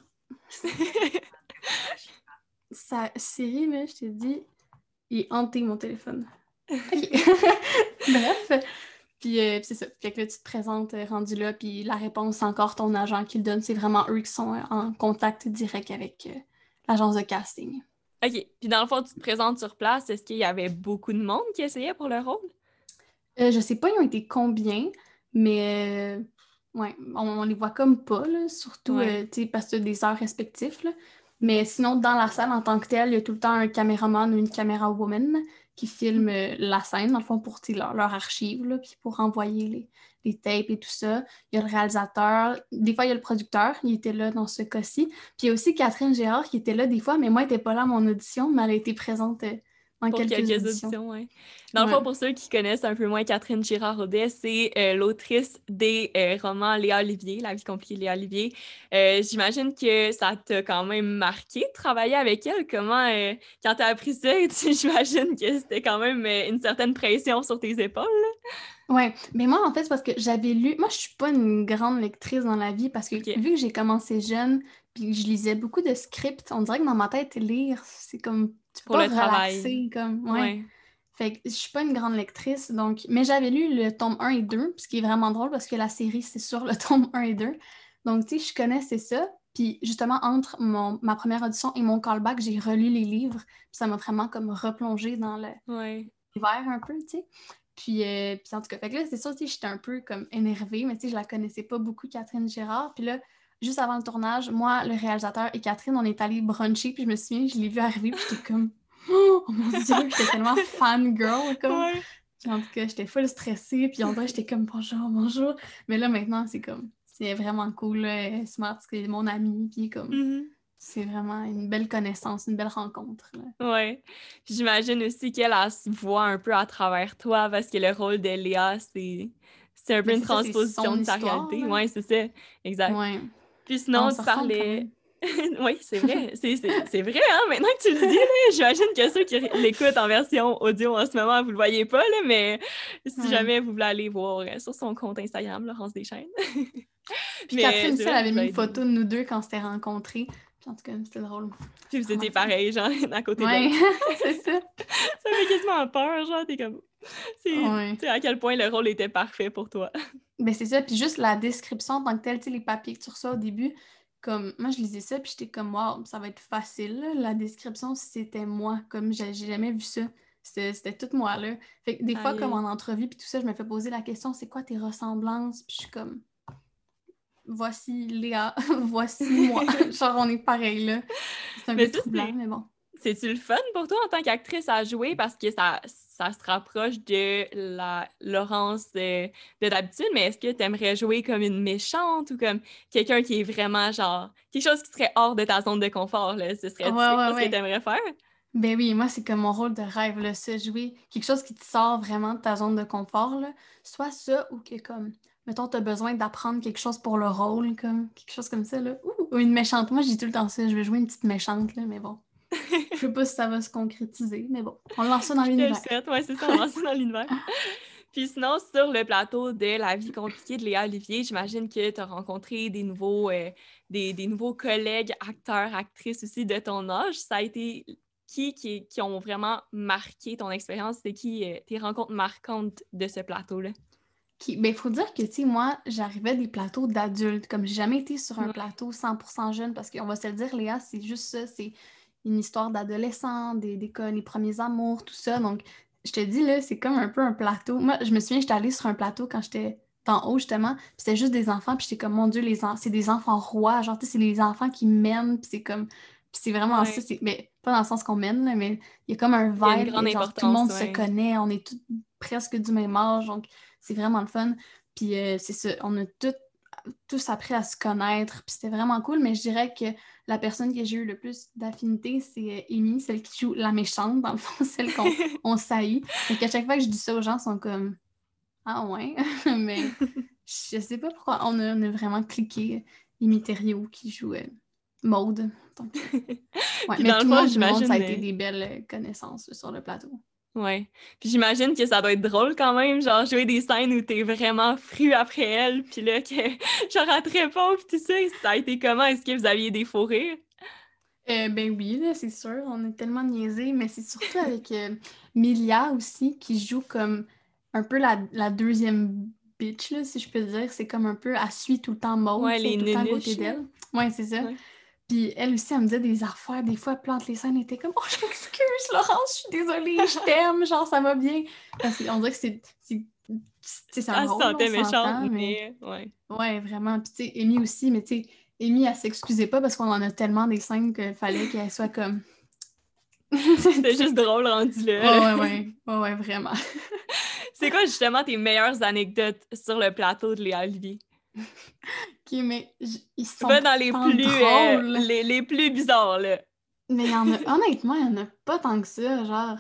<laughs> sa série, là, je t'ai dit, il est hanté mon téléphone. Ok. <laughs> <laughs> Bref. Puis euh, puis c'est ça. Fait que là, tu te présentes euh, rendu là, puis la réponse, c'est encore ton agent qui le donne. C'est vraiment eux qui sont euh, en contact direct avec euh, l'agence de casting. OK. Puis dans le fond, tu te présentes sur place. Est-ce qu'il y avait beaucoup de monde qui essayait pour le rôle? Je sais pas, ils ont été combien, mais ouais, on, on les voit comme pas, là, surtout Ouais. parce que des heures respectifs. Là. Mais sinon, dans la salle en tant que telle, il y a tout le temps un caméraman ou une caméra woman qui filme euh, la scène, dans le fond, pour leur, leur archive, là, puis pour envoyer les, les tapes et tout ça. Il y a le réalisateur, des fois, il y a le producteur, il était là dans ce cas-ci. Puis il y a aussi Catherine Gérard qui était là des fois, mais moi, elle n'était pas là à mon audition, mais elle a été présente dans Pour quelques, quelques, auditions. auditions, ouais. Dans le fond, pour ceux qui connaissent un peu moins Catherine Girard-Audet, c'est euh, l'autrice des euh, romans Léa Olivier, La vie compliquée de Léa Olivier. Euh, J'imagine que ça t'a quand même marqué de travailler avec elle. Comment, quand t'as appris ça, <laughs> j'imagine que c'était quand même une certaine pression sur tes épaules. là. Ouais, mais moi, en fait, c'est parce que j'avais lu. Moi, je suis pas une grande lectrice dans la vie parce que vu que j'ai commencé jeune, puis que je lisais beaucoup de scripts, on dirait que dans ma tête, lire, c'est comme. Tu peux Pour pas le travail. relaxer, comme. Ouais. Ouais. Fait que je suis pas une grande lectrice, donc. Mais j'avais lu le tome 1 et 2, ce qui est vraiment drôle parce que la série, c'est sur le <laughs> tome 1 et 2. Donc, tu sais, je connaissais ça. Puis justement, entre mon, ma première audition et mon callback, j'ai relu les livres. Puis ça m'a vraiment comme replongé dans le, Ouais. un peu, tu sais. Puis, euh, puis en tout cas, fait que là, c'est ça, tu j'étais un peu comme énervée, mais tu sais, je la connaissais pas beaucoup, Catherine Gérard. Puis là, juste avant le tournage, moi, le réalisateur et Catherine, on est allés bruncher, puis je me souviens, je l'ai vu arriver, puis j'étais comme, <gasps> oh mon Dieu, j'étais tellement <laughs> fangirl, comme. Ouais. Puis en tout cas, j'étais full stressée, puis en vrai, j'étais comme, bonjour, bonjour. Mais là, maintenant, c'est comme, c'est vraiment cool, là, smart, c'est mon amie, puis comme, Mhm. C'est vraiment une belle connaissance, une belle rencontre. Puis j'imagine aussi qu'elle elle se voit un peu à travers toi parce que le rôle de Léa, c'est c'est un peu Mais une ça, transposition de sa histoire, réalité. Ouais, c'est ça. Exact. Ouais. Puis sinon, On tu parlais. <laughs> oui, c'est vrai. C'est vrai, hein? Maintenant que tu le dis, là, j'imagine que ceux qui l'écoutent en version audio en ce moment, vous le voyez pas, là, mais si jamais vous voulez aller voir euh, sur son compte Instagram, Laurence Deschaines. <laughs> Puis Mais Catherine aussi, elle avait mis une photo de nous deux quand on s'était rencontrés. En tout cas, c'était drôle. Puis vous étiez Vraiment. pareil, genre, <laughs> à côté Ouais, <laughs> c'est ça. Ça fait quasiment peur, genre, t'es comme. C'est Ouais. tu sais, à quel point le rôle était parfait pour toi. <laughs> Ben c'est ça. Puis juste la description en tant que telle, tu sais, les papiers que tu reçois au début, comme moi, je lisais ça, puis j'étais comme, waouh, ça va être facile. là. La description, c'était moi. Comme j'ai jamais vu ça. C'était tout moi, là. Fait que des fois, Aïe. comme en entrevue, puis tout ça, je me fais poser la question, c'est quoi tes ressemblances? Puis je suis comme, voici Léa, <laughs> voici moi. <laughs> Genre, on est pareil, là. C'est un Mais peu troublant, mais bon. C'est-tu le fun pour toi en tant qu'actrice à jouer? Parce que ça, ça se rapproche de la Laurence de, d'habitude, mais est-ce que tu aimerais jouer comme une méchante ou comme quelqu'un qui est vraiment genre quelque chose qui serait hors de ta zone de confort? Là? Ce serait ce que tu aimerais faire? Ben oui, moi, c'est comme mon rôle de rêve, là, ça, jouer quelque chose qui te sort vraiment de ta zone de confort, là. Soit ça ou que, comme, mettons, tu as besoin d'apprendre quelque chose pour le rôle, comme, quelque chose comme ça, là. Ou, une méchante. Moi, je dis tout le temps ça, je vais jouer une petite méchante, là, mais bon. je sais pas si ça va se concrétiser, mais bon, on lance ça dans l'univers. Ouais, c'est ça, on lance ça dans l'univers. <laughs> Puis sinon, sur le plateau de La vie compliquée de Léa Olivier, j'imagine que tu as rencontré des nouveaux, euh, des, des, nouveaux collègues, acteurs, actrices aussi de ton âge. Ça a été qui, qui, ont vraiment marqué ton expérience? C'était qui euh, tes rencontres marquantes de ce plateau-là? Qui, ben, il faut dire que, tu moi, j'arrivais des plateaux d'adultes. Comme j'ai jamais été sur un plateau 100% jeune, parce qu'on va se le dire, Léa, c'est juste ça. C'est une histoire d'adolescent, des, des, les premiers amours, tout ça. Donc, je te dis, là, c'est comme un peu un plateau. Moi, je me souviens, j'étais allée sur un plateau quand j'étais en haut, justement, puis c'était juste des enfants, puis j'étais comme, mon Dieu, les c'est des enfants rois. Genre, tu sais, c'est les enfants qui mènent, puis c'est comme c'est vraiment ça. Mais pas dans le sens qu'on mène, mais il y a comme un vibe. tout le monde se connaît, on est tous presque du même âge, donc c'est vraiment le fun. Puis euh, c'est ça, on a tous appris à se connaître, puis c'était vraiment cool, mais je dirais que la personne que j'ai eu le plus d'affinité, c'est euh, Amy, celle qui joue la méchante, dans le fond, <laughs> celle qu'on <laughs> saillit. Et qu'à chaque fois que je dis ça aux gens, ils sont comme Ah ouais, <laughs> mais je sais pas pourquoi on a, vraiment cliqué Amy Thériault qui joue euh, Maude. Ouais, mais tout le monde, j'imagine, ça a été des belles euh, connaissances sur le plateau. Ouais. Puis j'imagine que ça doit être drôle quand même, genre jouer des scènes où t'es vraiment fru après elle, puis là, que genre elle te répond, puis tu sais, ça a été comment? Est-ce que vous aviez des faux rires? Euh, ben oui, là, c'est sûr, on est tellement niaisés, mais c'est surtout avec euh, Milia aussi, qui joue comme un peu la, la deuxième bitch, là, si je peux dire. C'est comme un peu, à suit tout le temps Maud, ouais, tout le temps à côté d'elle. Ouais, c'est ça. Puis elle aussi, elle me disait des affaires. Des fois, elle plante les scènes, elle était comme <laughs> Oh, je m'excuse, Laurence, je suis désolée, je <laughs> t'aime, genre, ça va bien. Parce qu'on dirait que c'est. C'est un rôle, on méchante, mais... Ouais. ouais, vraiment. Puis, tu sais, Amy aussi, mais tu sais, Amy, elle s'excusait pas parce qu'on en a tellement des scènes qu'il fallait qu'elle soit comme. <laughs> C'était juste drôle rendu là. ouais, ouais, ouais, ouais, vraiment. C'est quoi justement tes meilleures anecdotes sur le plateau de Léa Olivier? Ok, mais ils sont pas dans les plus, euh, les, les, plus bizarres, là. Mais y en a, <laughs> honnêtement, il y en a pas tant que ça, genre...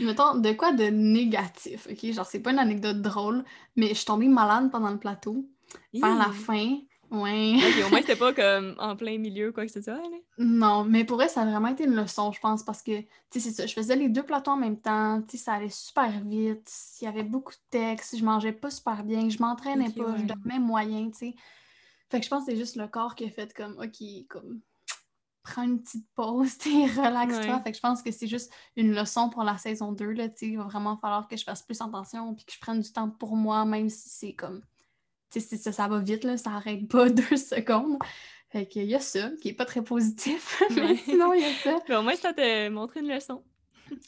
Mettons, de quoi de négatif, ok? Genre, c'est pas une anecdote drôle, mais je suis tombée malade pendant le plateau. Vers la fin, Ouais. au moins, c'était pas <laughs> comme en plein milieu, quoi que ce soit. Non, mais pour elle, ça a vraiment été une leçon, je pense, parce que, tu sais, c'est ça. Je faisais les deux plateaux en même temps, tu sais, ça allait super vite. Il y avait beaucoup de textes, je mangeais pas super bien, je m'entraînais pas, je dormais moyen, tu sais. Fait que je pense que c'est juste le corps qui a fait comme, OK, comme, prends une petite pause, <laughs> tu relaxe-toi. Fait que je pense que c'est juste une leçon pour la saison 2, là, tu sais. Il va vraiment falloir que je fasse plus attention puis que je prenne du temps pour moi, même si c'est comme ça, ça va vite, là, ça n'arrête pas <laughs> deux secondes. Fait qu'il y a ça, qui est pas très positif, <laughs> mais sinon, il y a ça. au moins, ça t'a montré une leçon.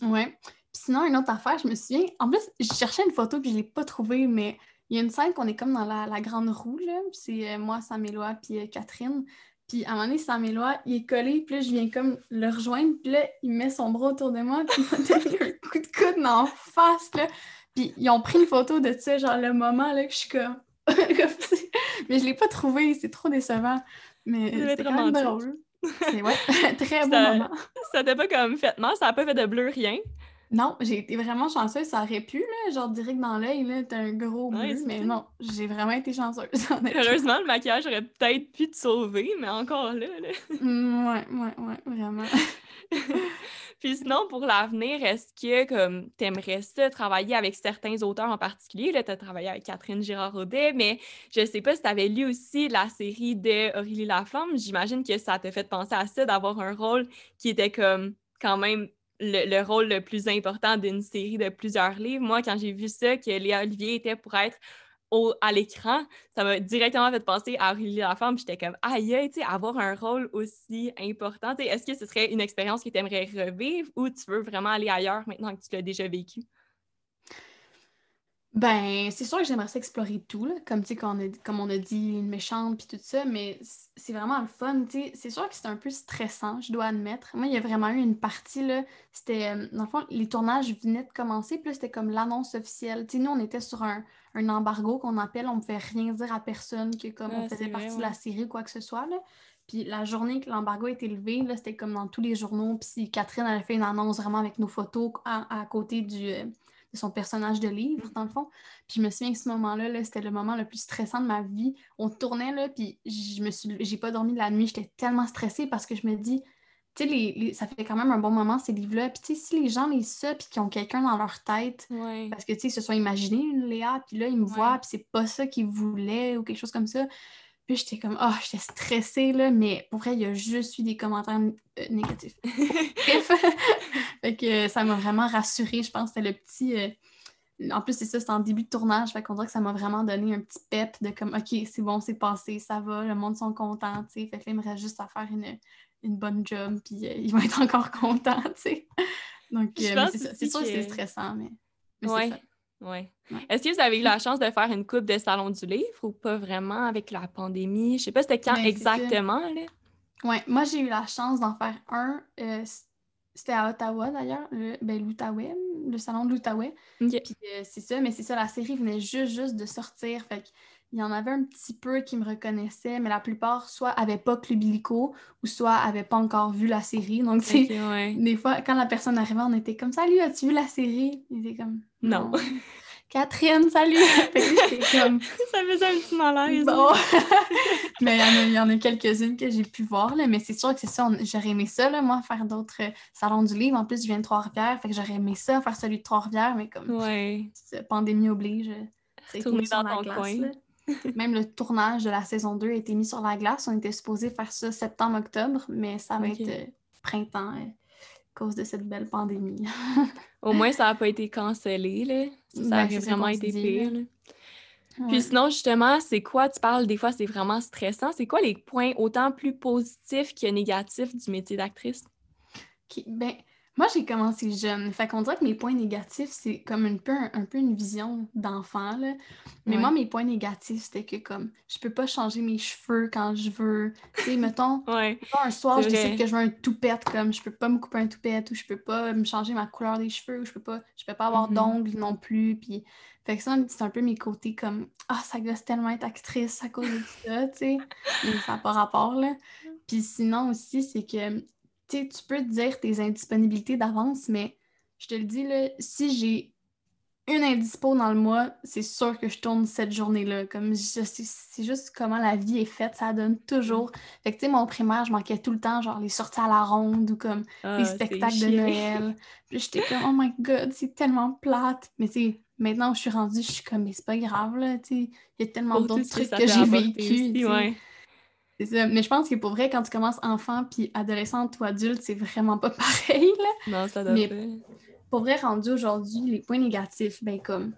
ouais. Puis sinon, une autre affaire, je me souviens... En plus, je cherchais une photo, puis je l'ai pas trouvée, mais il y a une scène qu'on est comme dans la, grande roue, là. C'est euh, moi, Samélois, puis euh, Catherine. Puis à un moment donné, Samélois, il est collé, puis là, je viens comme le rejoindre, puis là, il met son bras autour de moi, puis il m'a <laughs> donné un coup de coude en face, là. Puis ils ont pris une photo de ça, genre le moment, là, que je suis comme <laughs> mais je l'ai pas trouvé, c'est trop décevant. Mais c'était quand même drôle. C'est ouais, <laughs> très beau moment. Ça t'a pas comme fait mal, ça a pas fait de bleu, rien. Non, j'ai été vraiment chanceuse, ça aurait pu, là, genre direct dans l'œil, là, t'as un gros bleu, mais non, j'ai vraiment été chanceuse. <laughs> Heureusement, le maquillage aurait peut-être pu te sauver, mais encore là, là. Mm, ouais, ouais, ouais, vraiment. <laughs> Puis sinon, pour l'avenir, est-ce que comme t'aimerais ça travailler avec certains auteurs en particulier? Là, tu as travaillé avec Catherine Girard-Audet, mais je sais pas si tu avais lu aussi la série de Aurélie Laflamme. J'imagine que ça t'a fait penser à ça, d'avoir un rôle qui était comme quand même le, rôle le plus important d'une série de plusieurs livres. Moi, quand j'ai vu ça, que Léa Olivier était pour être à l'écran, ça m'a directement fait penser à Aurélie Lafemme. J'étais comme, aïe, tu sais, avoir un rôle aussi important. Est-ce que ce serait une expérience que tu aimerais revivre ou tu veux vraiment aller ailleurs maintenant que tu l'as déjà vécu? Ben, c'est sûr que j'aimerais explorer tout, là, comme, on a, comme on a dit, une méchante puis tout ça, mais c'est vraiment le fun, C'est sûr que c'est un peu stressant, je dois admettre. Moi, il y a vraiment eu une partie, là, c'était, euh, dans le fond, les tournages venaient de commencer, puis c'était comme l'annonce officielle. Tu nous, on était sur un, embargo qu'on appelle, on ne pouvait rien dire à personne que comme on faisait partie de la série ou quoi que ce soit, là. Puis la journée que l'embargo a été levé, c'était comme dans tous les journaux. Puis Catherine avait fait une annonce vraiment avec nos photos à, côté du, euh, de son personnage de livre, dans le fond. Puis je me souviens que ce moment-là, -là, c'était le moment le plus stressant de ma vie. On tournait, là, puis je me suis... j'ai pas dormi de la nuit. J'étais tellement stressée parce que je me dis, tu sais, les, ça fait quand même un bon moment, ces livres-là. Puis, tu sais, si les gens lisent ça, puis qu'ils ont quelqu'un dans leur tête, parce que, tu sais, ils se sont imaginés une Léa, puis là, ils me voient, puis c'est pas ça qu'ils voulaient ou quelque chose comme ça. Puis j'étais comme, oh, j'étais stressée, là, mais pour vrai, il y a juste eu des commentaires euh, négatifs. <laughs> Bref, <laughs> fait que ça m'a vraiment rassurée. Je pense que c'était le petit. Euh, en plus, c'est ça, c'était en début de tournage. Fait qu'on dirait que ça m'a vraiment donné un petit pep de comme, OK, c'est bon, c'est passé, ça va, le monde sont contents, tu sais. Fait qu'il me reste juste à faire une, une bonne job, puis euh, ils vont être <laughs> encore contents, tu sais. Donc, c'est sûr que c'est stressant, mais, mais ouais. c'est Ouais. Est-ce que vous avez eu la chance de faire une coupe de salon du livre ou pas vraiment avec la pandémie? Je sais pas c'était quand ben, exactement. Là. Ouais, moi j'ai eu la chance d'en faire un. Euh, c'était à Ottawa d'ailleurs, le, ben, l'Outaouais, le salon de l'Outaouais. Puis euh, c'est ça, mais c'est ça, la série venait juste, juste de sortir. Fait il y en avait un petit peu qui me reconnaissaient, mais la plupart soit n'avaient pas Club Illico ou soit n'avaient pas encore vu la série. Donc, c'est des fois, quand la personne arrivait, on était comme Salut, as-tu vu la série? Il était comme Non. Catherine, salut! <laughs> comme... Ça faisait un petit malaise. Bon. <laughs> mais il y, en a, quelques-unes que j'ai pu voir, là, mais c'est sûr que c'est ça. J'aurais aimé ça, là, moi, faire d'autres euh, salons du livre. En plus, je viens de Trois-Rivières, fait que j'aurais aimé ça, faire celui de Trois-Rivières, mais comme ouais. pandémie oblige. Tourner dans ton coin. Même le tournage de la saison 2 a été mis sur la glace. On était supposé faire ça septembre-octobre, mais ça va être euh, printemps euh, à cause de cette belle pandémie. <laughs> Au moins, ça n'a pas été cancellé. Là. Ça, ben, aurait vraiment été pire. Puis sinon, justement, c'est quoi, tu parles des fois, c'est vraiment stressant. C'est quoi les points autant plus positifs que négatifs du métier d'actrice? Ben, moi, j'ai commencé jeune. Fait qu'on dirait que mes points négatifs, c'est comme un peu, un, peu une vision d'enfant. Mais moi, mes points négatifs, c'était que comme je peux pas changer mes cheveux quand je veux. Tu sais, mettons, <laughs> un soir, je décide que je veux un toupette, comme je peux pas me couper un toupette ou je peux pas me changer ma couleur des cheveux ou je peux pas, je peux pas avoir mm-hmm. d'ongles non plus. Puis, fait que ça, c'est un peu mes côtés comme Ah, ça gosse tellement être actrice à cause de ça, tu sais. Mais ça n'a pas rapport, là. <laughs> Puis sinon aussi, c'est que tu peux te dire tes indisponibilités d'avance, mais je te le dis, là, si j'ai une indispo dans le mois, c'est sûr que je tourne cette journée-là. Comme c'est juste comment la vie est faite, ça donne toujours. Fait que tu sais, mon primaire, je manquais tout le temps, genre les sorties à la ronde ou comme ah, les spectacles de Noël. Puis j'étais comme, oh my god, c'est tellement plate. Mais tu maintenant où je suis rendue, je suis comme, mais c'est pas grave, là, tu sais. Il y a tellement d'autres trucs que j'ai vécu. Ça. Mais je pense que pour vrai, quand tu commences enfant puis adolescente ou adulte, c'est vraiment pas <laughs> pareil. Là. Non, ça doit Mais pour vrai, rendu aujourd'hui, les points négatifs, ben comme.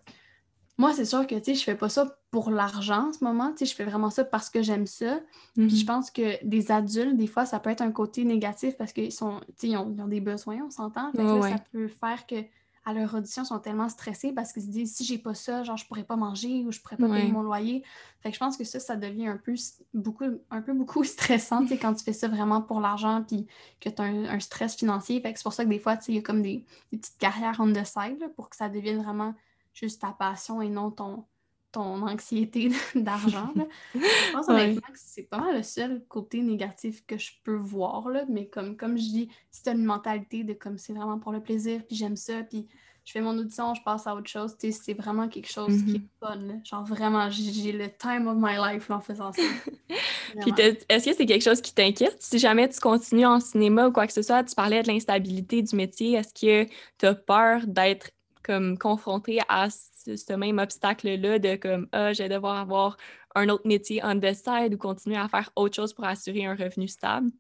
Moi, c'est sûr que, tu sais, je fais pas ça pour l'argent en ce moment. Tu sais, je fais vraiment ça parce que j'aime ça. Puis je mhm. pense que des adultes, des fois, ça peut être un côté négatif parce qu'ils sont, tu sais, ils, ont, des besoins, on s'entend. Ça peut faire que à leur audition sont tellement stressés parce qu'ils se disent si j'ai pas ça, genre je pourrais pas manger ou je pourrais pas payer mon loyer. Fait que je pense que ça, ça devient un peu beaucoup, un peu beaucoup <laughs> stressant quand tu fais ça vraiment pour l'argent puis que tu as un, stress financier. Fait que c'est pour ça que des fois, il y a comme des, petites carrières on the side pour que ça devienne vraiment juste ta passion et non ton, ton anxiété <laughs> d'argent. je pense que c'est pas mal le seul côté négatif que je peux voir. Là. Mais comme, comme je dis, si tu as une mentalité de comme c'est vraiment pour le plaisir, puis j'aime ça, puis je fais mon audition, je passe à autre chose, c'est vraiment quelque chose qui est mm-hmm. fun. Genre vraiment, j'ai le time of my life en faisant ça. <laughs> puis est-ce que c'est quelque chose qui t'inquiète? Si jamais tu continues en cinéma ou quoi que ce soit, tu parlais de l'instabilité du métier, est-ce que tu as peur d'être comme confronté à ce, même obstacle-là de comme ah, je vais devoir avoir un autre métier on the side ou continuer à faire autre chose pour assurer un revenu stable?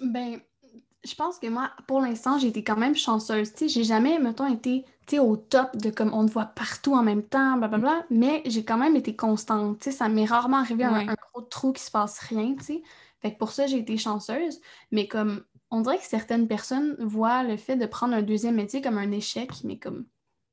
Ben, je pense que moi, pour l'instant, j'ai été quand même chanceuse. Tu sais, j'ai jamais, mettons, été au top de comme on te voit partout en même temps, blablabla, mais j'ai quand même été constante. Tu sais, ça m'est rarement arrivé un, gros trou qui se passe rien, tu sais. Fait que pour ça, j'ai été chanceuse. Mais comme, on dirait que certaines personnes voient le fait de prendre un deuxième métier comme un échec, mais comme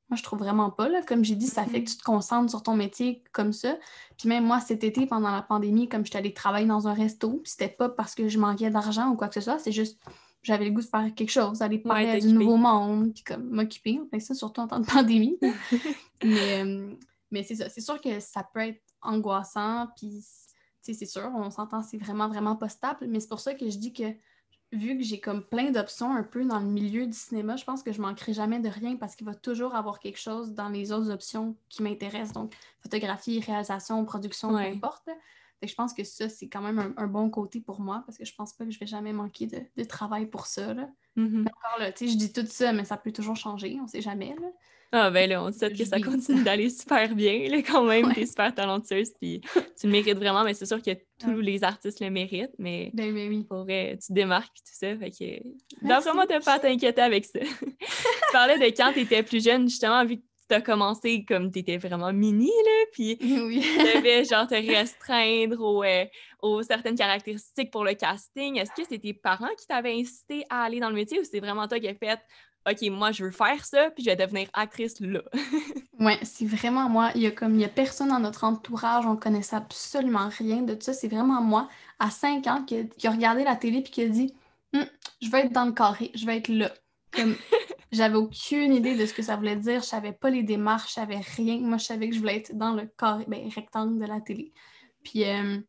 moi, je trouve vraiment pas. Là. Comme j'ai dit, ça fait que tu te concentres sur ton métier comme ça. Puis même moi, cet été, pendant la pandémie, comme j'étais allée travailler dans un resto, c'était pas parce que je manquais d'argent ou quoi que ce soit, c'est juste j'avais le goût de faire quelque chose, d'aller parler du nouveau monde, puis comme m'occuper. Fait ça, surtout en temps de pandémie. <laughs> mais euh, mais c'est ça. C'est sûr que ça peut être angoissant, puis c'est sûr, on s'entend, c'est vraiment, vraiment pas stable. Mais c'est pour ça que je dis que vu que j'ai comme plein d'options un peu dans le milieu du cinéma, je pense que je manquerai jamais de rien parce qu'il va toujours avoir quelque chose dans les autres options qui m'intéressent. Donc, photographie, réalisation, production, peu importe. je pense que ça, c'est quand même un, bon côté pour moi parce que je pense pas que je vais jamais manquer de, travail pour ça. Là. Encore là, je dis tout ça, mais ça peut toujours changer, on sait jamais. Là. Ah ben là, on sait que ça continue d'aller super bien, là, quand même, t'es super talentueuse, puis tu le mérites vraiment, mais c'est sûr que tous les artistes le méritent, mais ben, oui. pour vrai, tu démarques tout ça, fait que te pas t'inquiéter avec ça. <laughs> tu parlais de quand t'étais plus jeune, justement, vu que tu as commencé comme t'étais vraiment mini, là, puis <laughs> oui. tu devais genre te restreindre aux, euh, aux, certaines caractéristiques pour le casting. Est-ce que c'est tes parents qui t'avaient incité à aller dans le métier ou c'est vraiment toi qui as fait OK, moi, je veux faire ça, puis je vais devenir actrice là. <laughs> oui, c'est vraiment moi. Il y a comme, il y a personne dans notre entourage, on connaissait absolument rien de ça. C'est vraiment moi, à 5 ans, qui a, regardé la télé puis qui a dit hum, Je vais être dans le carré, je vais être là. Comme, <laughs> j'avais aucune idée de ce que ça voulait dire, je savais pas les démarches, je savais rien. Moi, je savais que je voulais être dans le carré, ben, rectangle de la télé. Puis, euh,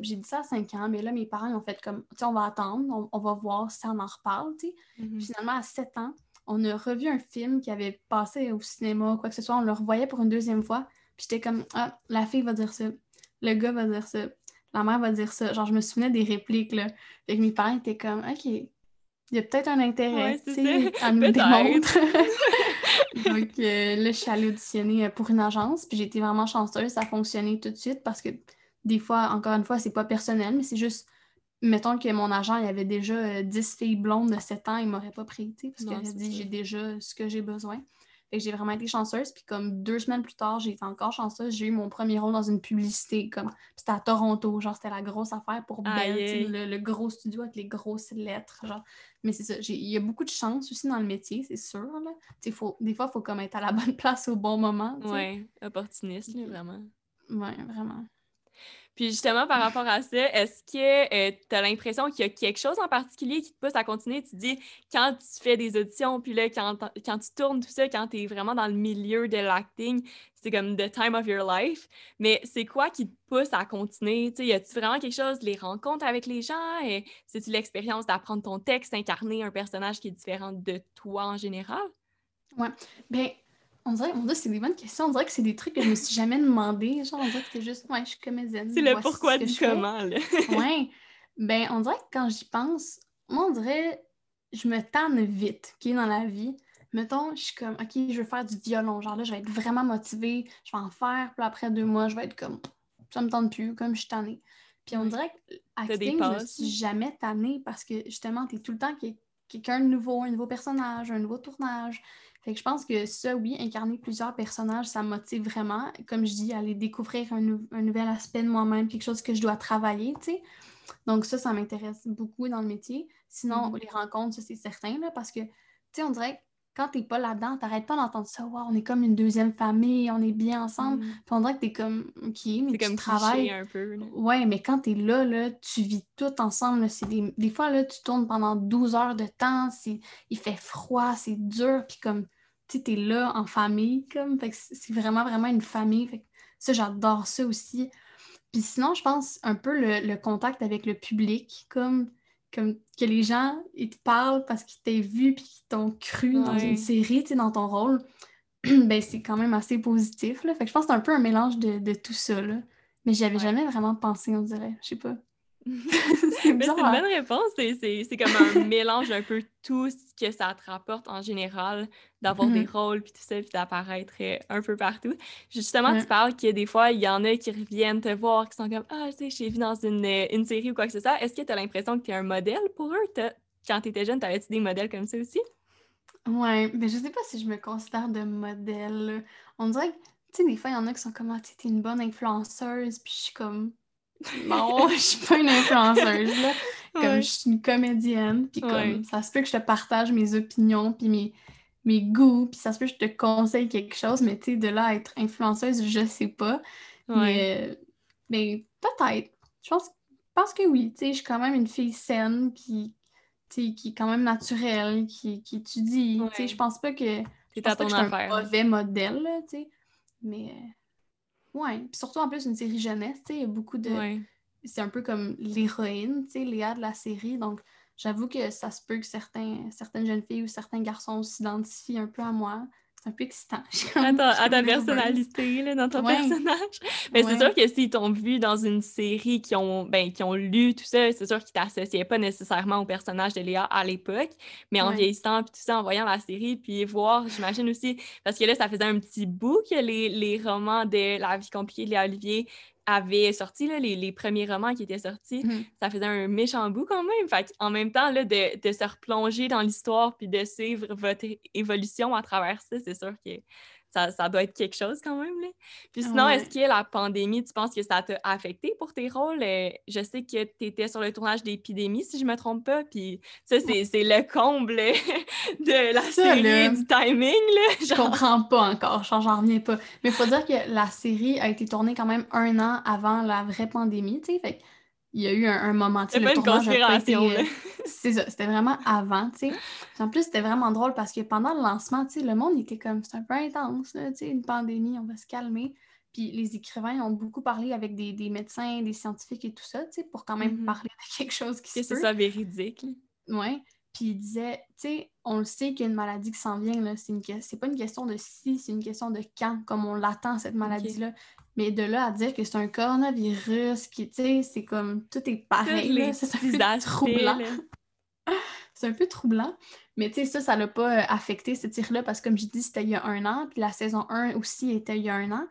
j'ai dit ça à 5 ans, mais là, mes parents ont fait comme, tu sais, on va attendre, on, va voir si on en reparle, tu sais. Mm-hmm. Finalement, à 7 ans, on a revu un film qui avait passé au cinéma, quoi que ce soit, on le revoyait pour une deuxième fois, puis j'étais comme, ah, la fille va dire ça, le gars va dire ça, la mère va dire ça. Genre, je me souvenais des répliques, là. Fait que mes parents étaient comme, OK, il y a peut-être un intérêt, tu sais, à nous <laughs> démontrer. <laughs> Donc euh, là, je suis allée auditionner euh, pour une agence, puis j'ai été vraiment chanceuse, ça a fonctionné tout de suite parce que des fois, encore une fois, c'est pas personnel, mais c'est juste mettons que mon agent il avait déjà 10 euh, filles blondes de 7 ans, il m'aurait pas pris, parce qu'il a dit j'ai déjà ce que j'ai besoin. Fait j'ai vraiment été chanceuse. Puis comme deux semaines plus tard, j'ai été encore chanceuse. J'ai eu mon premier rôle dans une publicité. comme C'était à Toronto. Genre, c'était la grosse affaire pour Belle, le, gros studio avec les grosses lettres. Genre. Mais c'est ça. Il y a beaucoup de chance aussi dans le métier, c'est sûr. Là. Faut, des fois, il faut comme être à la bonne <laughs> place au bon moment. Oui, opportuniste, vraiment. Oui, vraiment. Puis justement, par rapport à ça, est-ce que euh, tu as l'impression qu'il y a quelque chose en particulier qui te pousse à continuer? Tu dis, quand tu fais des auditions, puis là, quand, quand tu tournes tout ça, quand tu es vraiment dans le milieu de l'acting, c'est comme the time of your life. Mais c'est quoi qui te pousse à continuer? Tu y a-tu vraiment quelque chose, les rencontres avec les gens? C'est-tu l'expérience d'apprendre ton texte, incarner un personnage qui est différent de toi en général? Ouais. Bien, on dirait, mon c'est des bonnes questions. On dirait que c'est des trucs que je me suis jamais demandé. Genre, on dirait que c'est juste, ouais, je suis comédienne. C'est le pourquoi du comment, là. <laughs> ouais. Ben, on dirait que quand j'y pense, moi, on dirait, je me tanne vite, OK, dans la vie. Mettons, je suis comme, OK, je veux faire du violon. Genre là, je vais être vraiment motivée. Je vais en faire. Puis après deux mois, je vais être comme, ça me tente plus, comme je suis tannée. Puis on dirait que acting, je me suis jamais tannée parce que justement, tu es tout le temps quelqu'un de nouveau, un nouveau personnage, un nouveau tournage. Fait que je pense que ça, oui, incarner plusieurs personnages, ça me motive vraiment. Comme je dis, aller découvrir un, nouvel aspect de moi-même, quelque chose que je dois travailler, tu sais. Donc ça, ça m'intéresse beaucoup dans le métier. Sinon, mm-hmm. les rencontres, ça, c'est certain, là, parce que, tu sais, on dirait que quand t'es pas là-dedans, t'arrêtes pas d'entendre ça. Wow, on est comme une deuxième famille, on est bien ensemble. Mm-hmm. Puis on dirait que t'es comme, OK, mais tu comme travailles. un peu. Ouais, mais quand t'es là, là, tu vis tout ensemble. Des... des... fois, là, tu tournes pendant 12 heures de temps, il fait froid, c'est dur, puis comme, tu es là en famille, comme, fait c'est vraiment, vraiment une famille. Fait ça, j'adore ça aussi. Puis sinon, je pense un peu le, contact avec le public, comme comme que les gens ils te parlent parce qu'ils t'ont vu puis qu'ils t'ont cru dans une série, tu sais, dans ton rôle, <clears throat> ben c'est quand même assez positif. Là. Fait que je pense que c'est un peu un mélange de, tout ça. Là. Mais j'y avais jamais vraiment pensé, on dirait. Je sais pas. <laughs> c'est une bonne réponse. C'est comme un <laughs> mélange un peu tout ce que ça te rapporte en général, d'avoir des mm-hmm. rôles puis tout ça, puis d'apparaître euh, un peu partout. Justement, tu parles que des fois, il y en a qui reviennent te voir, qui sont comme Ah, tu sais, j'ai vu dans une, euh, une, série ou quoi que ce soit. Est-ce que tu as l'impression que tu es un modèle pour eux? Quand tu étais jeune, t'avais-tu des modèles comme ça aussi? Ouais, mais je sais pas si je me considère de modèle. On dirait que, tu sais, des fois, il y en a qui sont comme Ah, tu une bonne influenceuse, puis je suis comme non, <laughs> je suis pas une influenceuse, là. Comme je suis une comédienne, puis comme ça se peut que je te partage mes opinions, puis mes, mes goûts, puis ça se peut que je te conseille quelque chose, mais tu sais, de là à être influenceuse, je sais pas. Mais, mais peut-être. Je pense, pense que oui. Tu sais, je suis quand même une fille saine, qui, qui est quand même naturelle, qui, qui étudie. Tu sais, je pense pas que. C'est à ton affaire. un mauvais modèle, tu sais. Mais. Puis surtout, en plus, une série jeunesse, tu sais, il y a beaucoup de. C'est un peu comme l'héroïne, tu sais, Léa de la série. Donc, j'avoue que ça se peut que certains, certaines jeunes filles ou certains garçons s'identifient un peu à moi. Un peu excitant. <laughs> À ta, personnalité, là, dans ton personnage. <laughs> Mais c'est sûr que s'ils t'ont vu dans une série qui ont, ben, qui ont lu tout ça, c'est sûr qu'ils t'associaient pas nécessairement au personnage de Léa à l'époque, mais en vieillissant, puis tout ça, en voyant la série, puis voir, j'imagine aussi, parce que là, ça faisait un petit bout que les, les romans de La vie compliquée de Léa Olivier avait sorti, là, les, premiers romans qui étaient sortis, mmh. ça faisait un méchant bout quand même. Fait en même temps, là, de, de se replonger dans l'histoire puis de suivre votre évolution à travers ça, c'est sûr que ça, doit être quelque chose quand même. Là. Puis sinon, est-ce que la pandémie, tu penses que ça t'a affecté pour tes rôles? Euh, je sais que tu étais sur le tournage d'Épidémie, si je me trompe pas, puis ça, c'est le comble <laughs> de la série, du timing. Là, <laughs> Je comprends pas encore, j'en reviens pas. Mais il faut dire que la série a été tournée quand même un an avant la vraie pandémie, tu sais, fait il y a eu un, moment, tu sais, le tournage euh, <laughs> c'est ça, c'était vraiment avant, tu sais. En plus, c'était vraiment drôle parce que pendant le lancement, tu sais, le monde était comme, c'est un peu intense, tu sais, une pandémie, on va se calmer. Puis les écrivains ont beaucoup parlé avec des, médecins, des scientifiques et tout ça, tu sais, pour quand même mm-hmm. parler de <laughs> quelque chose qui se peut. C'est ça, véridique. Oui. Puis il disait, tu sais, on le sait qu'il y a une maladie qui s'en vient, là. C'est, pas une question de si, c'est une question de quand, comme on l'attend, cette maladie-là. Mais de là à dire que c'est un coronavirus, qui, tu sais, c'est comme tout est pareil. <laughs> C'est un peu troublant. <laughs> c'est un peu troublant. Mais tu sais, ça, ça l'a pas euh, affecté ce tir-là parce que, comme j'ai dit, c'était il y a un an. Puis la saison 1 aussi était il y a un an.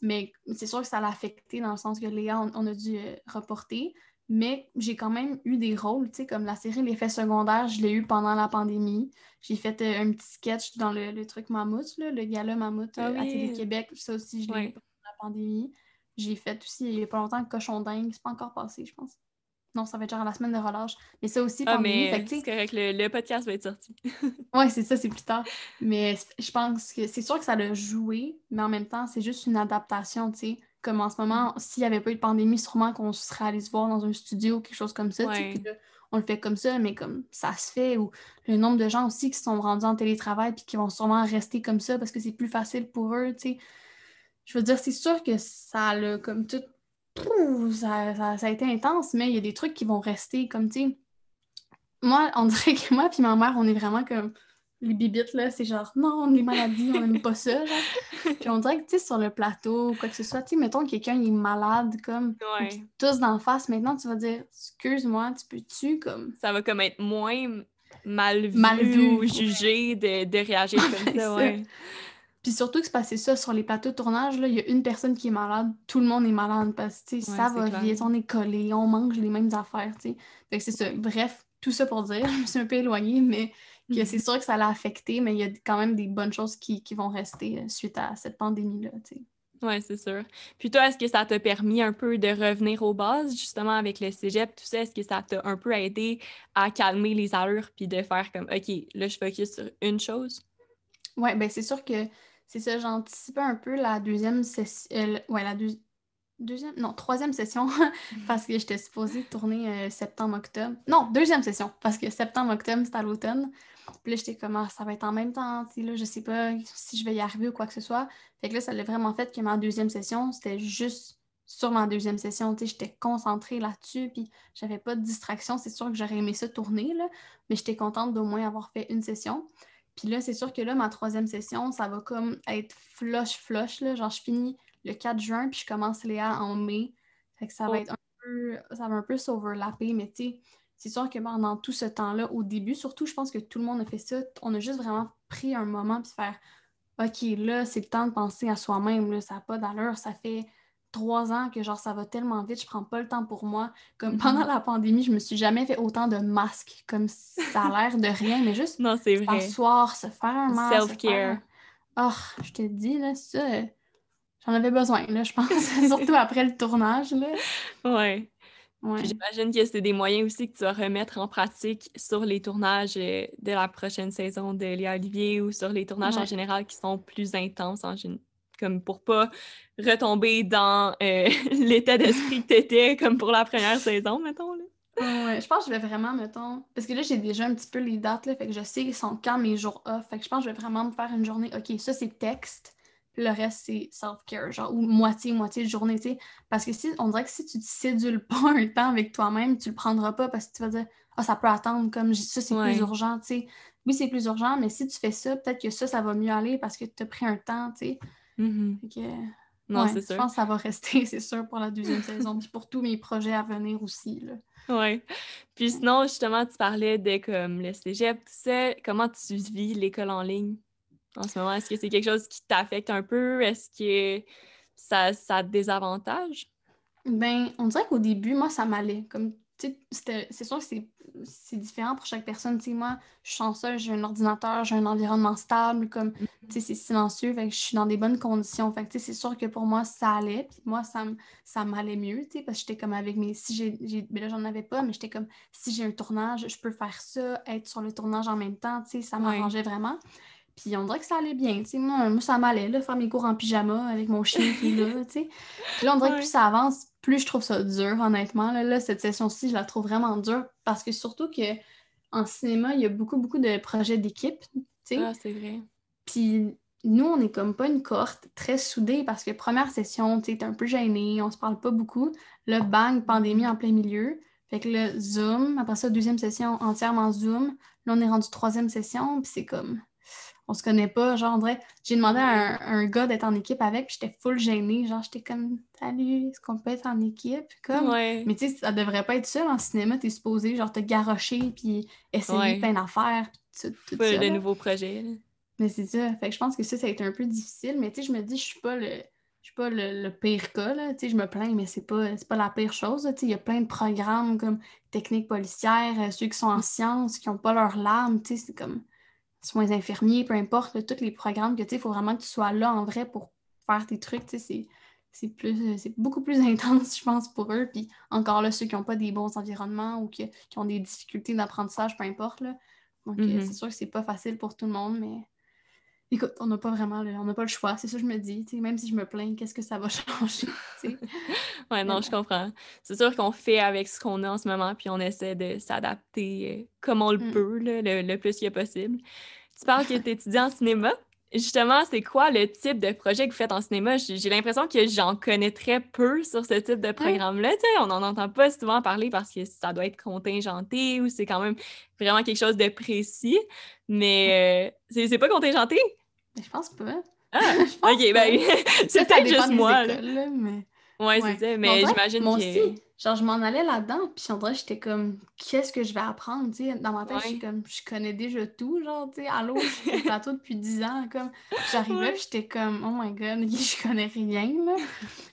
Mais c'est sûr que ça l'a affecté dans le sens que Léa, on, a dû euh, reporter. Mais j'ai quand même eu des rôles, tu sais, comme la série L'effet secondaire, je l'ai eu pendant la pandémie. J'ai fait euh, un petit sketch dans le, truc Mammouth, le gala Mammouth ah à Télé-Québec. Ça aussi, je l'ai eu pandémie. J'ai fait aussi, il n'y a pas longtemps, Cochon dingue. C'est pas encore passé, je pense. Non, ça va être genre la semaine de relâche. Mais ça aussi, ah, mais c'est correct, le, podcast va être sorti. <laughs> oui, c'est ça, c'est plus tard. Mais je pense que c'est sûr que ça l'a joué, mais en même temps, c'est juste une adaptation, tu sais. Comme en ce moment, s'il n'y avait pas eu de pandémie, sûrement qu'on serait allé se voir dans un studio ou quelque chose comme ça, on le fait comme ça, mais comme ça se fait, ou le nombre de gens aussi qui sont rendus en télétravail puis qui vont sûrement rester comme ça parce que c'est plus facile pour eux, tu sais je veux dire, c'est sûr que ça a comme tout. Ça, ça, a été intense, mais il y a des trucs qui vont rester comme, tu sais. Moi, on <laughs> dirait que moi puis ma mère, on est vraiment comme les bibites, là, c'est genre, non, les maladies, on n'aime pas ça, genre. <laughs> Puis on dirait que, tu sais, sur le plateau, quoi que ce soit, tu sais, mettons que quelqu'un est malade, comme, ouais. tous d'en face, maintenant, tu vas dire, excuse-moi, tu peux-tu, comme... Ça va comme être moins mal vu, mal vu ou jugé de, de réagir comme ça, ouais. Puis surtout que c'est passé ça sur les plateaux de tournage, il y a une personne qui est malade, tout le monde est malade parce que ça va vite, on est collé, on mange les mêmes affaires. Fait que c'est ça. Bref, tout ça pour dire, <laughs> je me suis un peu éloignée, mais que c'est sûr que ça l'a affecté, mais il y a quand même des bonnes choses qui, vont rester euh, suite à cette pandémie-là. Oui, c'est sûr. Puis toi, est-ce que ça t'a permis un peu de revenir aux bases, justement, avec le cégep, tout ça? Est-ce que ça t'a un peu aidé à calmer les allures puis de faire comme, OK, là, je focus sur une chose? Oui, ben c'est sûr que c'est ça, j'anticipais un peu la deuxième session. Euh, ouais, la deuxième. Non, troisième session, <laughs> parce que j'étais supposée tourner euh, septembre-octobre. Non, deuxième session, parce que septembre-octobre, c'est à l'automne. Puis là, j'étais comme, ah, ça va être en même temps, tu sais, là, je sais pas si je vais y arriver ou quoi que ce soit. Fait que là, ça l'a vraiment fait que ma deuxième session, c'était juste sur ma deuxième session, tu sais, j'étais concentrée là-dessus, puis j'avais pas de distraction. C'est sûr que j'aurais aimé ça tourner, là, mais j'étais contente d'au moins avoir fait une session. Puis là, c'est sûr que là, ma troisième session, ça va comme être flush-flush. Genre, je finis le 4 juin, puis je commence Léa en mai. Fait que ça va oh. être un peu. Ça va un peu s'overlapper, mais tu sais, c'est sûr que pendant tout ce temps-là, au début, surtout, je pense que tout le monde a fait ça. On a juste vraiment pris un moment puis faire OK, là, c'est le temps de penser à soi-même. Ça n'a pas d'allure. Ça fait trois ans que genre ça va tellement vite, je prends pas le temps pour moi. Comme mm-hmm. pendant la pandémie, je me suis jamais fait autant de masques, comme ça a l'air de rien, mais juste <laughs> non, c'est vrai. s'asseoir, se faire un masque. Self-care. Oh, je te dis, là, ça, j'en avais besoin, là, je pense, <laughs> surtout après le tournage, là. Ouais. J'imagine que c'est des moyens aussi que tu vas remettre en pratique sur les tournages euh, de la prochaine saison de Léa Olivier ou sur les tournages en général qui sont plus intenses, en comme pour pas retomber dans euh, <laughs> l'état d'esprit que tu étais comme pour la première saison, mettons. Là. Ouais, je pense que je vais vraiment, mettons. Parce que là, j'ai déjà un petit peu les dates, là, fait que je sais qu'ils sont quand mes jours off. Fait que je pense que je vais vraiment me faire une journée. OK, ça, c'est texte le reste, c'est self-care, genre, ou moitié-moitié de journée, tu sais. Parce que si, on dirait que si tu te sédules <laughs> pas un temps avec toi-même, tu le prendras pas parce que tu vas dire, ah, ça peut attendre, comme ça, c'est plus urgent, tu sais. Oui, c'est plus urgent, mais si tu fais ça, peut-être que ça, ça va mieux aller parce que tu as pris un temps, tu sais. Mm-hmm. Non, c'est sûr. Je pense que ça va rester, <laughs> c'est sûr, pour la deuxième saison, puis pour tous mes projets à venir aussi, là. Oui. Puis sinon, justement, tu parlais de comme le cégep, tu sais, comment tu vis l'école en ligne? En ce moment? Est-ce que c'est quelque chose qui t'affecte un peu? Est-ce que ça, des avantages? Ben, on dirait qu'au début, moi, ça m'allait. Comme, c'est sûr que c'est différent pour chaque personne. sais moi, je suis chanceuse, j'ai un ordinateur, j'ai un environnement stable, comme, mm-hmm. c'est silencieux, fait que je suis dans des bonnes conditions. Fait que, c'est sûr que pour moi, ça allait. Puis moi, ça, ça m'allait mieux, parce que j'étais comme avec mes... Si j'ai... Ben là, j'en avais pas, mais j'étais comme, si j'ai un tournage, je peux faire ça, être sur le tournage en même temps, tu sais, ça m'arrangeait vraiment. Puis on dirait que ça allait bien, tu sais. Moi, moi, ça m'allait, là, faire mes cours en pyjama avec mon chien qui est là, <laughs> tu sais. Puis là, on dirait que plus ça avance, plus je trouve ça dur, honnêtement. Là, là cette session-ci, je la trouve vraiment dure parce que surtout que en cinéma, il y a beaucoup, beaucoup de projets d'équipe, tu sais. Ah, c'est vrai. Puis nous, on est comme pas une cohorte très soudée parce que première session, tu sais, t'es un peu gêné, on se parle pas beaucoup. Le bang, pandémie en plein milieu. Fait que le Zoom, après ça, deuxième session entièrement Zoom. Là, on est rendu troisième session, puis c'est comme on se connaît pas. Genre, on j'ai demandé à un, gars d'être en équipe avec, puis j'étais full gênée. Genre, j'étais comme, salut, est-ce qu'on peut être en équipe? Comme, Mais tu sais, ça devrait pas être seul en cinéma. T'es supposé, genre, te garrocher, puis essayer plein d'affaires, tout, tout ça. de nouveaux projets. Mais c'est ça. Fait que je pense que ça, ça a été un peu difficile. Mais tu sais, je me dis, je suis pas le. Je suis pas le, pire cas, là. Tu sais, je me plains, mais c'est pas, pas la pire chose. Tu sais, il y a plein de programmes comme techniques policières, euh, ceux qui sont en sciences, qui ont pas leur larmes, tu sais, c'est comme soins infirmiers, peu importe, tous les programmes que tu sais, il faut vraiment que tu sois là en vrai pour faire tes trucs, tu sais, c'est plus c'est beaucoup plus <laughs> intense, je pense, pour eux. Puis encore là, ceux qui n'ont pas des bons environnements ou qui, ont des difficultés d'apprentissage, peu importe. Là. Donc, euh, mm-hmm. c'est sûr que c'est pas facile pour tout le monde, mais écoute, on n'a pas vraiment le, on n'a pas le choix. C'est ça que je me dis. Même si je me plains, qu'est-ce que ça va <laughs> changer? <laughs> ouais, non, je comprends. C'est sûr qu'on fait avec ce qu'on a en ce moment, puis on essaie de s'adapter euh, comme on le mm. peut, le, le, plus a possible. Tu parles que tu étudies en cinéma. Justement, c'est quoi le type de projet que vous faites en cinéma? J'ai l'impression que j'en connais très peu sur ce type de programme-là. On n'en entend pas souvent parler parce que ça doit être contingenté ou c'est quand même vraiment quelque chose de précis. Mais euh, c'est pas contingenté? Je pense pas. Ah, <laughs> ok, ben, <laughs> c'est peut-être juste moi. mais... Ouais, c'est ça, mais j'imagine que... genre, je m'en allais là-dedans, puis en vrai, j'étais comme, qu'est-ce que je vais apprendre, tu sais? Dans ma tête, je comme, je connais déjà tout, genre, tu sais, allô, je suis au <laughs> plateau depuis 10 ans, comme, j'arrivais, j'étais comme, oh my god, je connais rien, là.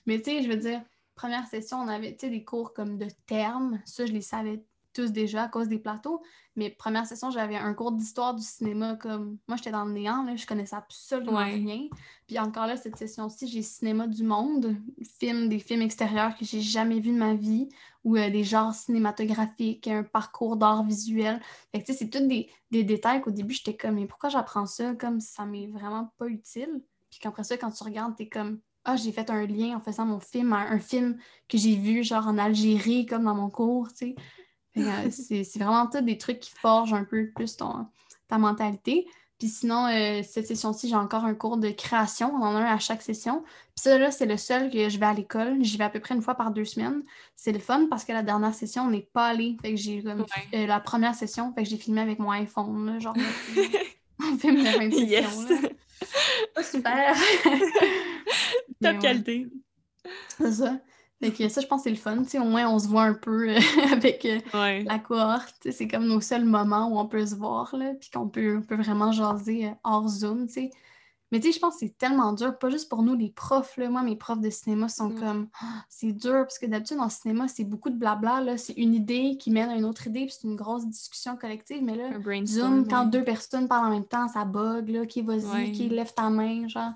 Mais tu sais, je veux dire, première session, on avait, tu sais, des cours comme de termes, ça, je les savais tous déjà à cause des plateaux. Mais première session, j'avais un cours d'histoire du cinéma comme moi j'étais dans le néant, là, je connaissais absolument rien. Puis encore là, cette session-ci, j'ai cinéma du monde, film, des films extérieurs que j'ai jamais vus de ma vie, ou euh, des genres cinématographiques, un parcours d'art visuel. Fait que c'est tous des, des, détails qu'au début j'étais comme mais pourquoi j'apprends ça? Comme ça m'est vraiment pas utile. Puis qu'après ça, quand tu regardes, t'es comme ah, j'ai fait un lien en faisant mon film un, un film que j'ai vu genre en Algérie, comme dans mon cours, tu sais. Euh, c'est vraiment tout des trucs qui forgent un peu plus ton, ta mentalité. Puis sinon, euh, cette session-ci, j'ai encore un cours de création. On en a un à chaque session. Puis ça, là, c'est le seul que je vais à l'école. J'y vais à peu près une fois par deux semaines. C'est le fun parce que la dernière session, on n'est pas allé. Fait que j'ai euh, la première session, fait que j'ai filmé avec mon iPhone, genre <laughs> on filme la fin de session. Yes. <laughs> super! <laughs> Top qualité. C'est ça. Fait que ça, je pense que c'est le fun. au moins, on se voit un peu euh, <laughs> avec euh, la cohorte. C'est comme nos seuls moments où on peut se voir, puis qu'on peut, peut vraiment jaser euh, hors Zoom. sais. Mais tu sais, je pense que c'est tellement dur, pas juste pour nous, les profs. Là. Moi, mes profs de cinéma sont mm. comme ah, c'est dur, parce que d'habitude, en cinéma, c'est beaucoup de blabla. C'est une idée qui mène à une autre idée, puis c'est une grosse discussion collective. Mais là, Zoom, quand deux personnes parlent en même temps, ça bug. Là, qui vas-y, qui lève ta main, genre.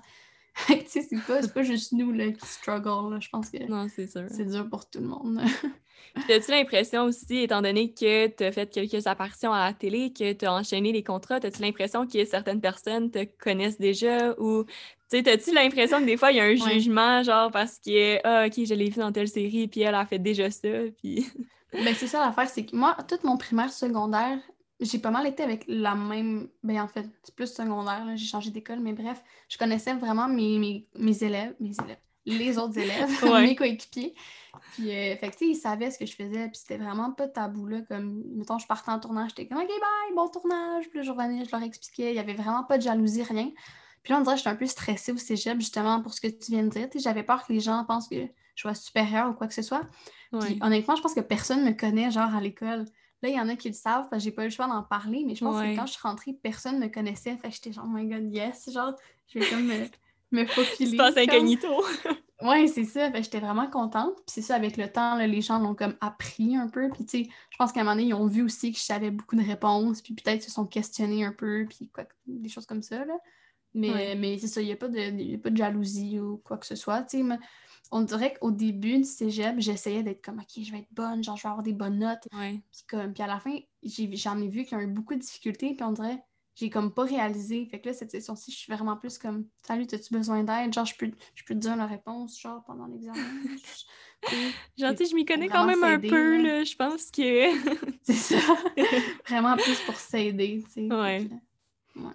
<laughs> tu sais, c'est pas, pas juste nous là, qui struggle. Là. Je pense que non, c'est sûr. C'est dur pour tout le monde. <laughs> As-tu l'impression aussi, étant donné que tu as fait quelques apparitions à la télé, que tu as enchaîné les contrats, as-tu l'impression que certaines personnes te connaissent déjà ou T'as-tu l'impression que des fois, il y a un jugement, genre, parce que, ah, OK, je l'ai vu dans telle série, puis elle a fait déjà ça, puis... ben, c'est ça l'affaire, c'est que moi, toute mon primaire, secondaire, j'ai pas mal été avec la même. Ben, en fait, c'est plus secondaire, j'ai changé d'école, mais bref, je connaissais vraiment mes, mes, élèves, mes élèves, les autres élèves, <laughs> mes coéquipiers. Puis, euh, fait que, ils savaient ce que je faisais, puis c'était vraiment pas tabou, là. Comme, mettons, je partais en tournage, j'étais comme, OK, bye, bon tournage. Puis là, je revenais, je leur expliquais, il y avait vraiment pas de jalousie, rien. Puis là, on dirait que j'étais un peu stressée au cégep, justement, pour ce que tu viens de dire. J'avais peur que les gens pensent que je sois supérieure ou quoi que ce soit. Puis, honnêtement, je pense que personne me connaît, genre, à l'école. Là, il y en a qui le savent, parce que j'ai pas eu le choix d'en parler, mais je pense que quand je suis rentrée, personne me connaissait. Fait que j'étais genre, oh my god, yes, genre, je vais comme me, me <laughs> faufiler. Passes incognito. <laughs> ouais, c'est ça. Fait j'étais vraiment contente. Puis c'est ça, avec le temps, là, les gens l'ont comme appris un peu. Puis tu sais, je pense qu'à un moment donné, ils ont vu aussi que je savais beaucoup de réponses. Puis peut-être se sont questionnés un peu, puis quoi, des choses comme ça, là. Mais, mais c'est ça, il n'y a, pas de, a pas de jalousie ou quoi que ce soit. Tu sais, on dirait qu'au début du cégep, j'essayais d'être comme, OK, je vais être bonne, genre, je vais avoir des bonnes notes. Puis, comme, puis à la fin, j'en ai, vu qu'il y a eu beaucoup de difficultés, puis on dirait, j'ai comme pas réalisé. Fait que là, cette session-ci, je suis vraiment plus comme, Salut, as-tu besoin d'aide? Genre, je peux, je peux te dire la réponse, genre, pendant l'examen. <laughs> genre, tu je m'y connais quand même un peu, là. Je pense que. <laughs> c'est ça. <laughs> vraiment plus pour s'aider, tu sais. Ouais.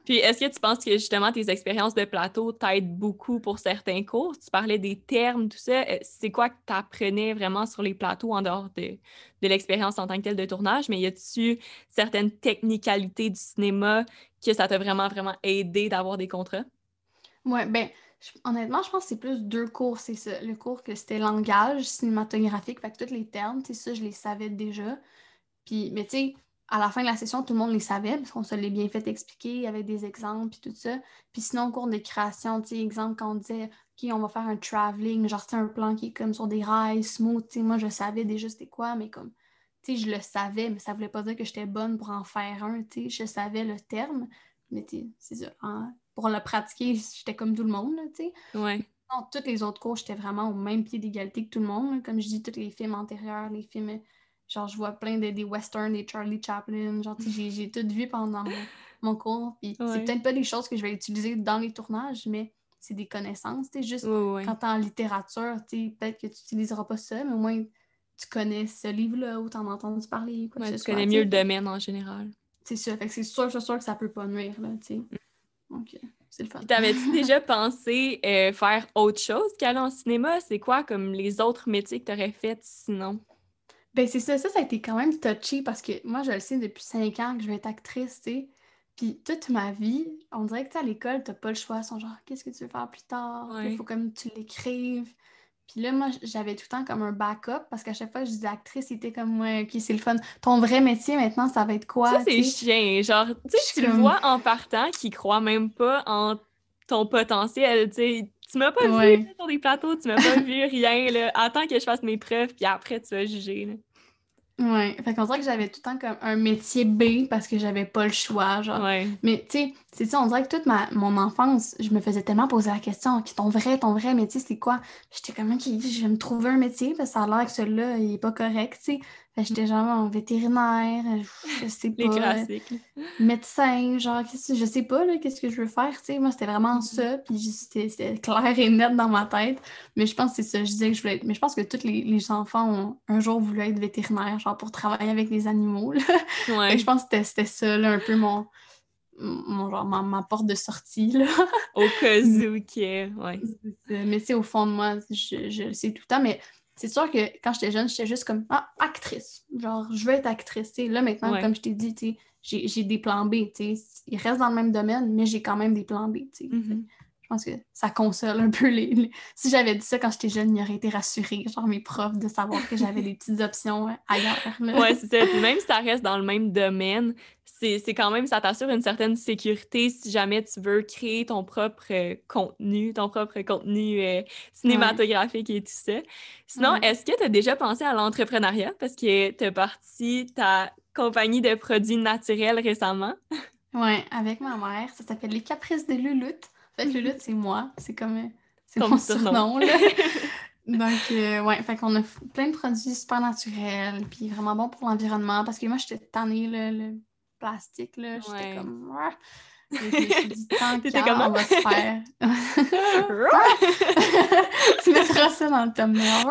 Puis est-ce que tu penses que justement tes expériences de plateau t'aident beaucoup pour certains cours? Tu parlais des termes, tout ça. Euh, c'est quoi que tu apprenais vraiment sur les plateaux en dehors de, l'expérience en tant que telle de tournage? Mais y a-tu certaines technicalités du cinéma que ça t'a vraiment, vraiment aidé d'avoir des contrats? Oui, ben honnêtement, je pense que c'est plus deux cours. C'est ça. Le cours que c'était langage cinématographique, fait que tous les termes, tu ça, je les savais déjà. Puis, mais tu sais, à la fin de la session, tout le monde les savait parce qu'on se l'est bien fait expliquer avec des exemples et tout ça. Puis sinon, au cours de création, tu sais, exemple, quand on disait, OK, on va faire un traveling, genre, c'est un plan qui est comme sur des rails, smooth, tu sais, moi, je savais déjà c'était quoi, mais comme, tu sais, je le savais, mais ça voulait pas dire que j'étais bonne pour en faire un, tu sais, je savais le terme, mais tu c'est ça, pour le pratiquer, j'étais comme tout le monde, tu sais. Ouais. Non, tous les autres cours, j'étais vraiment au même pied d'égalité que tout le monde, comme je dis, tous les films antérieurs, les films Genre, je vois plein de, des westerns, des Charlie Chaplin. Genre, j'ai tout vu pendant mon, cours. Puis c'est peut-être pas des choses que je vais utiliser dans les tournages, mais c'est des connaissances. Tu juste quand t'es en littérature, tu peut-être que tu n'utiliseras pas ça, mais au moins tu connais ce livre-là ou t'en as entendu parler. Quoi tu connais mieux le domaine en général. C'est. Fait que c'est sûr, sûr, sûr que ça peut pas nuire, là, tu sais. Mm. Donc, euh, c'est le fun. T'avais-tu <laughs> déjà pensé euh, faire autre chose qu'aller en cinéma? C'est quoi comme les autres métiers que t'aurais fait sinon? Ben, c'est ça, ça, ça a été quand même touchy parce que moi, je le sais depuis cinq ans que je vais être actrice, tu sais. Puis toute ma vie, on dirait que à l'école, t'as pas le choix. Ils sont genre, qu'est-ce que tu veux faire plus tard? Il faut comme tu l'écrives. Puis là, moi, j'avais tout le temps comme un backup parce qu'à chaque fois que je disais actrice, c'était comme, ouais, ok, c'est le fun. Ton vrai métier maintenant, ça va être quoi? Ça, c'est chien. Genre, tu sais, tu le vois en partant qui croit même pas en ton potentiel, tu sais tu m'as pas vu sur des plateaux, tu m'as pas <laughs> vu rien. Là. Attends que je fasse mes preuves, puis après, tu vas juger. Là. Ouais, fait qu'on dirait que j'avais tout le temps comme un métier B parce que j'avais pas le choix, genre. Mais tu sais, c'est ça, on dirait que toute ma, mon enfance, je me faisais tellement poser la question, ton vrai, ton vrai métier, c'est quoi? J'étais comme, qui je vais me trouver un métier, parce que ça a l'air que celui-là, il est pas correct, tu sais. J'étais genre vétérinaire, je sais pas. Les classiques. Médecin, genre, je sais pas, là, qu'est-ce que je veux faire, tu sais. Moi, c'était vraiment mm-hmm. ça, puis c'était clair et net dans ma tête. Mais je pense que c'est ça, je disais que je voulais être... Mais je pense que tous les, enfants ont un jour voulu être vétérinaire, genre, pour travailler avec les animaux, là. Ouais. je pense que c'était ça, là, un peu mon... Mon, genre, ma, porte de sortie, là. Au cas <laughs> où, ouais. Mais c'est au fond de moi, je, je le sais tout le temps, mais c'est sûr que quand j'étais jeune, j'étais juste comme ah, actrice. Genre, je veux être actrice. Là, maintenant, comme je t'ai dit, j'ai des plans B. Ils restent dans le même domaine, mais j'ai quand même des plans B. Mm-hmm. Je pense que ça console un peu les. Si j'avais dit ça quand j'étais jeune, il aurait été rassuré, genre mes profs, de savoir que j'avais des petites options ailleurs. Oui, c'est ça. même si ça reste dans le même domaine, c'est quand même, ça t'assure une certaine sécurité si jamais tu veux créer ton propre euh, contenu, ton propre contenu euh, cinématographique et tout ça. Sinon, est-ce que tu as déjà pensé à l'entrepreneuriat? Parce que tu as parti ta compagnie de produits naturels récemment? Oui, avec ma mère. Ça s'appelle Les Caprices de Louloute. Fait que c'est moi. C'est comme. C'est mon surnom, là. <laughs> Donc, euh, ouais, fait qu'on a plein de produits super naturels, puis vraiment bon pour l'environnement, parce que moi, j'étais tannée, là, le plastique, là. J'étais comme. <laughs> T'étais comment? On va se faire. <laughs> tu mettras ça dans le thumbnail.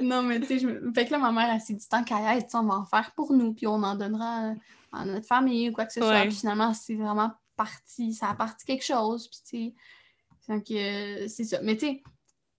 non, mais tu sais, je... fait que là, ma mère, elle s'est dit tant qu'à y on va en faire pour nous, puis on en donnera à notre famille ou quoi que ce soit. Puis finalement, c'est vraiment parti, ça a parti quelque chose, puis tu sais. Donc, euh, c'est ça. Mais tu sais,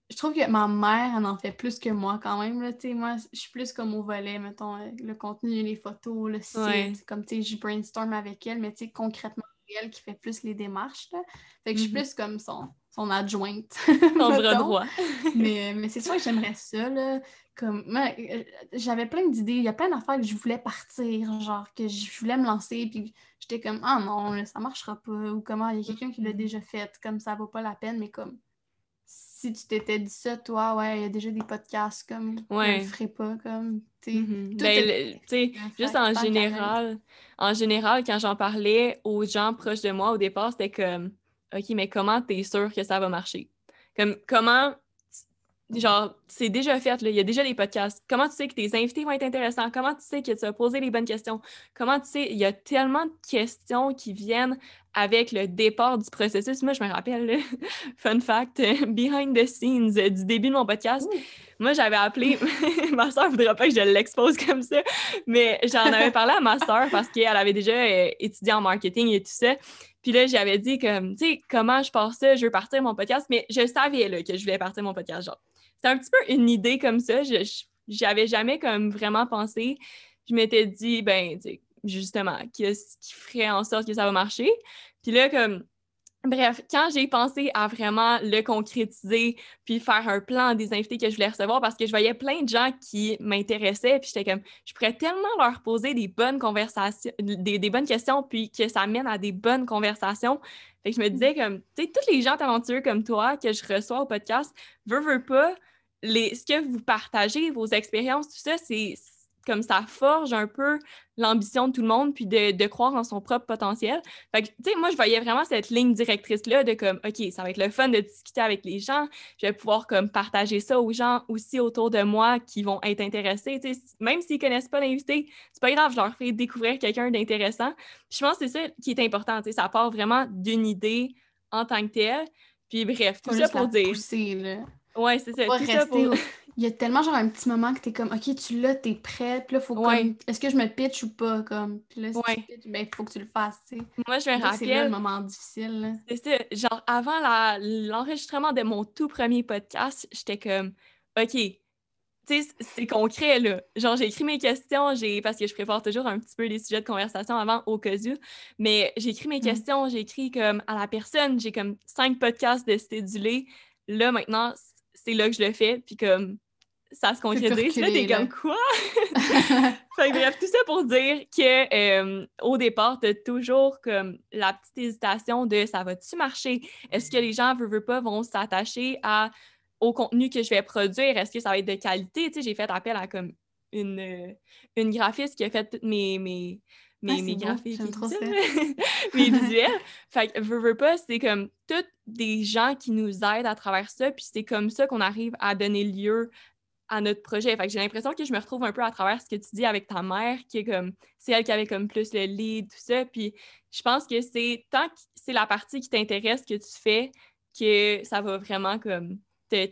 je trouve que ma mère, elle en fait plus que moi quand même. Là, moi, je suis plus comme au volet, mettons, euh, le contenu, les photos, le site. Comme, tu sais, je brainstorm avec elle, mais tu sais, concrètement, elle qui fait plus les démarches. Là. Fait que je suis mm-hmm. plus comme son, son adjointe. <laughs> Son bras droit. <laughs> mais mais c'est sûr que j'aimerais ça, là. Comme, euh, j'avais plein d'idées. Il y a plein d'affaires que je voulais partir, genre, que je voulais me lancer, puis j'étais comme, ah non, ça marchera pas. Ou comment, il y a quelqu'un qui l'a mm-hmm. déjà fait, comme ça vaut pas la peine, mais comme si tu t'étais dit ça, toi, ouais, il y a déjà des podcasts comme ouais. je le ferais pas, comme, tu sais. Mm-hmm. Ben, juste en général, en général, quand j'en parlais aux gens proches de moi au départ, c'était comme, OK, mais comment t'es sûr que ça va marcher? Comme, comment genre, c'est déjà fait, là, il y a déjà des podcasts. Comment tu sais que tes invités vont être intéressants? Comment tu sais que tu vas poser les bonnes questions? Comment tu sais, il y a tellement de questions qui viennent avec le départ du processus. Moi, je me rappelle, <laughs> fun fact, <laughs> behind the scenes du début de mon podcast. Moi, j'avais appelé, <laughs> ma soeur ne voudrait pas que je l'expose comme ça, mais j'en avais parlé à ma soeur parce qu'elle avait déjà euh, étudié en marketing et tout ça. Puis là, j'avais dit comme, tu sais, comment je pars ça, je veux partir mon podcast, mais je savais là, que je voulais partir mon podcast. Genre, c'était un petit peu une idée comme ça. Je J'avais jamais comme vraiment pensé. Je m'étais dit, ben, justement, qu'est-ce qui ferait en sorte que ça va marcher? Puis là, comme, bref, quand j'ai pensé à vraiment le concrétiser, puis faire un plan des invités que je voulais recevoir, parce que je voyais plein de gens qui m'intéressaient, puis j'étais comme, je pourrais tellement leur poser des bonnes conversations, des, des bonnes questions, puis que ça mène à des bonnes conversations. Fait que je me disais comme, tu sais, tous les gens talentueux comme toi que je reçois au podcast, veux, veux pas, ce que vous partagez, vos expériences, tout ça, c'est comme ça forge un peu l'ambition de tout le monde, puis de, croire en son propre potentiel. Fait que, tu sais, moi, je voyais vraiment cette ligne directrice-là de comme, OK, ça va être le fun de discuter avec les gens, je vais pouvoir comme partager ça aux gens aussi autour de moi qui vont être intéressés. Tu sais, même s'ils connaissent pas l'invité, c'est pas grave, je leur fais découvrir quelqu'un d'intéressant. je pense que c'est ça qui est important, tu sais, ça part vraiment d'une idée en tant que telle. Puis bref, tout ça pour dire... Ouais, c'est ça. Il y a tellement genre un petit moment que t'es comme OK, tu l'as, t'es prête, puis là, faut comme est-ce que je me pitch ou pas? Comme? Puis là, si tu pitch, ben faut que tu le fasses, tu sais. Moi, je vais rappeler. C'est là le moment difficile. C'est ça. Genre avant l'enregistrement de mon tout premier podcast, j'étais comme OK, tu sais, c'est concret, là. Genre, j'ai écrit mes questions, j'ai parce que je prépare toujours un petit peu les sujets de conversation avant au cas où, mais j'ai écrit mes mmh. questions, j'ai écrit comme à la personne, j'ai comme cinq podcasts de cédulé. Là, maintenant, c'est là que je le fais, puis comme ça se concrétise. Là, t'es comme quoi? <laughs> fait bref, tout ça pour dire que euh, au départ, t'as toujours comme la petite hésitation de ça va-tu marcher? Est-ce que les gens, veulent, veulent pas, vont s'attacher à au contenu que je vais produire? Est-ce que ça va être de qualité? Tu sais, j'ai fait appel à comme une, euh, une graphiste qui a fait toutes mes, mes, mes, ah, <laughs> mes graphiques, <laughs> mes visuels. Fait que, veux, veux pas, c'est comme tous des gens qui nous aident à travers ça, puis c'est comme ça qu'on arrive à donner lieu à notre projet. Fait que j'ai l'impression que je me retrouve un peu à travers ce que tu dis avec ta mère, qui est comme, c'est elle qui avait comme plus le lead, tout ça. Puis je pense que c'est tant que c'est la partie qui t'intéresse que tu fais, que ça va vraiment comme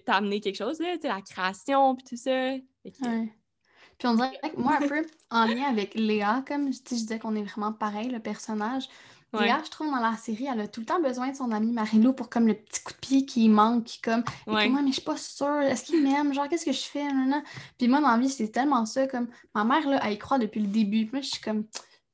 t'amener quelque chose, là, la création, puis tout ça. Puis on dirait que moi, un peu en lien avec Léa, comme je disais qu'on est vraiment pareil, le personnage. Léa, je trouve, dans la série, elle a tout le temps besoin de son ami Marilou pour comme le petit coup de pied qui manque, qui comme, ouais. mais je suis pas sûre, est-ce qu'il m'aime, genre, qu'est-ce que je fais, Puis moi, dans la vie, c'est tellement ça, comme, ma mère, là, elle y croit depuis le début. Puis moi, je suis comme,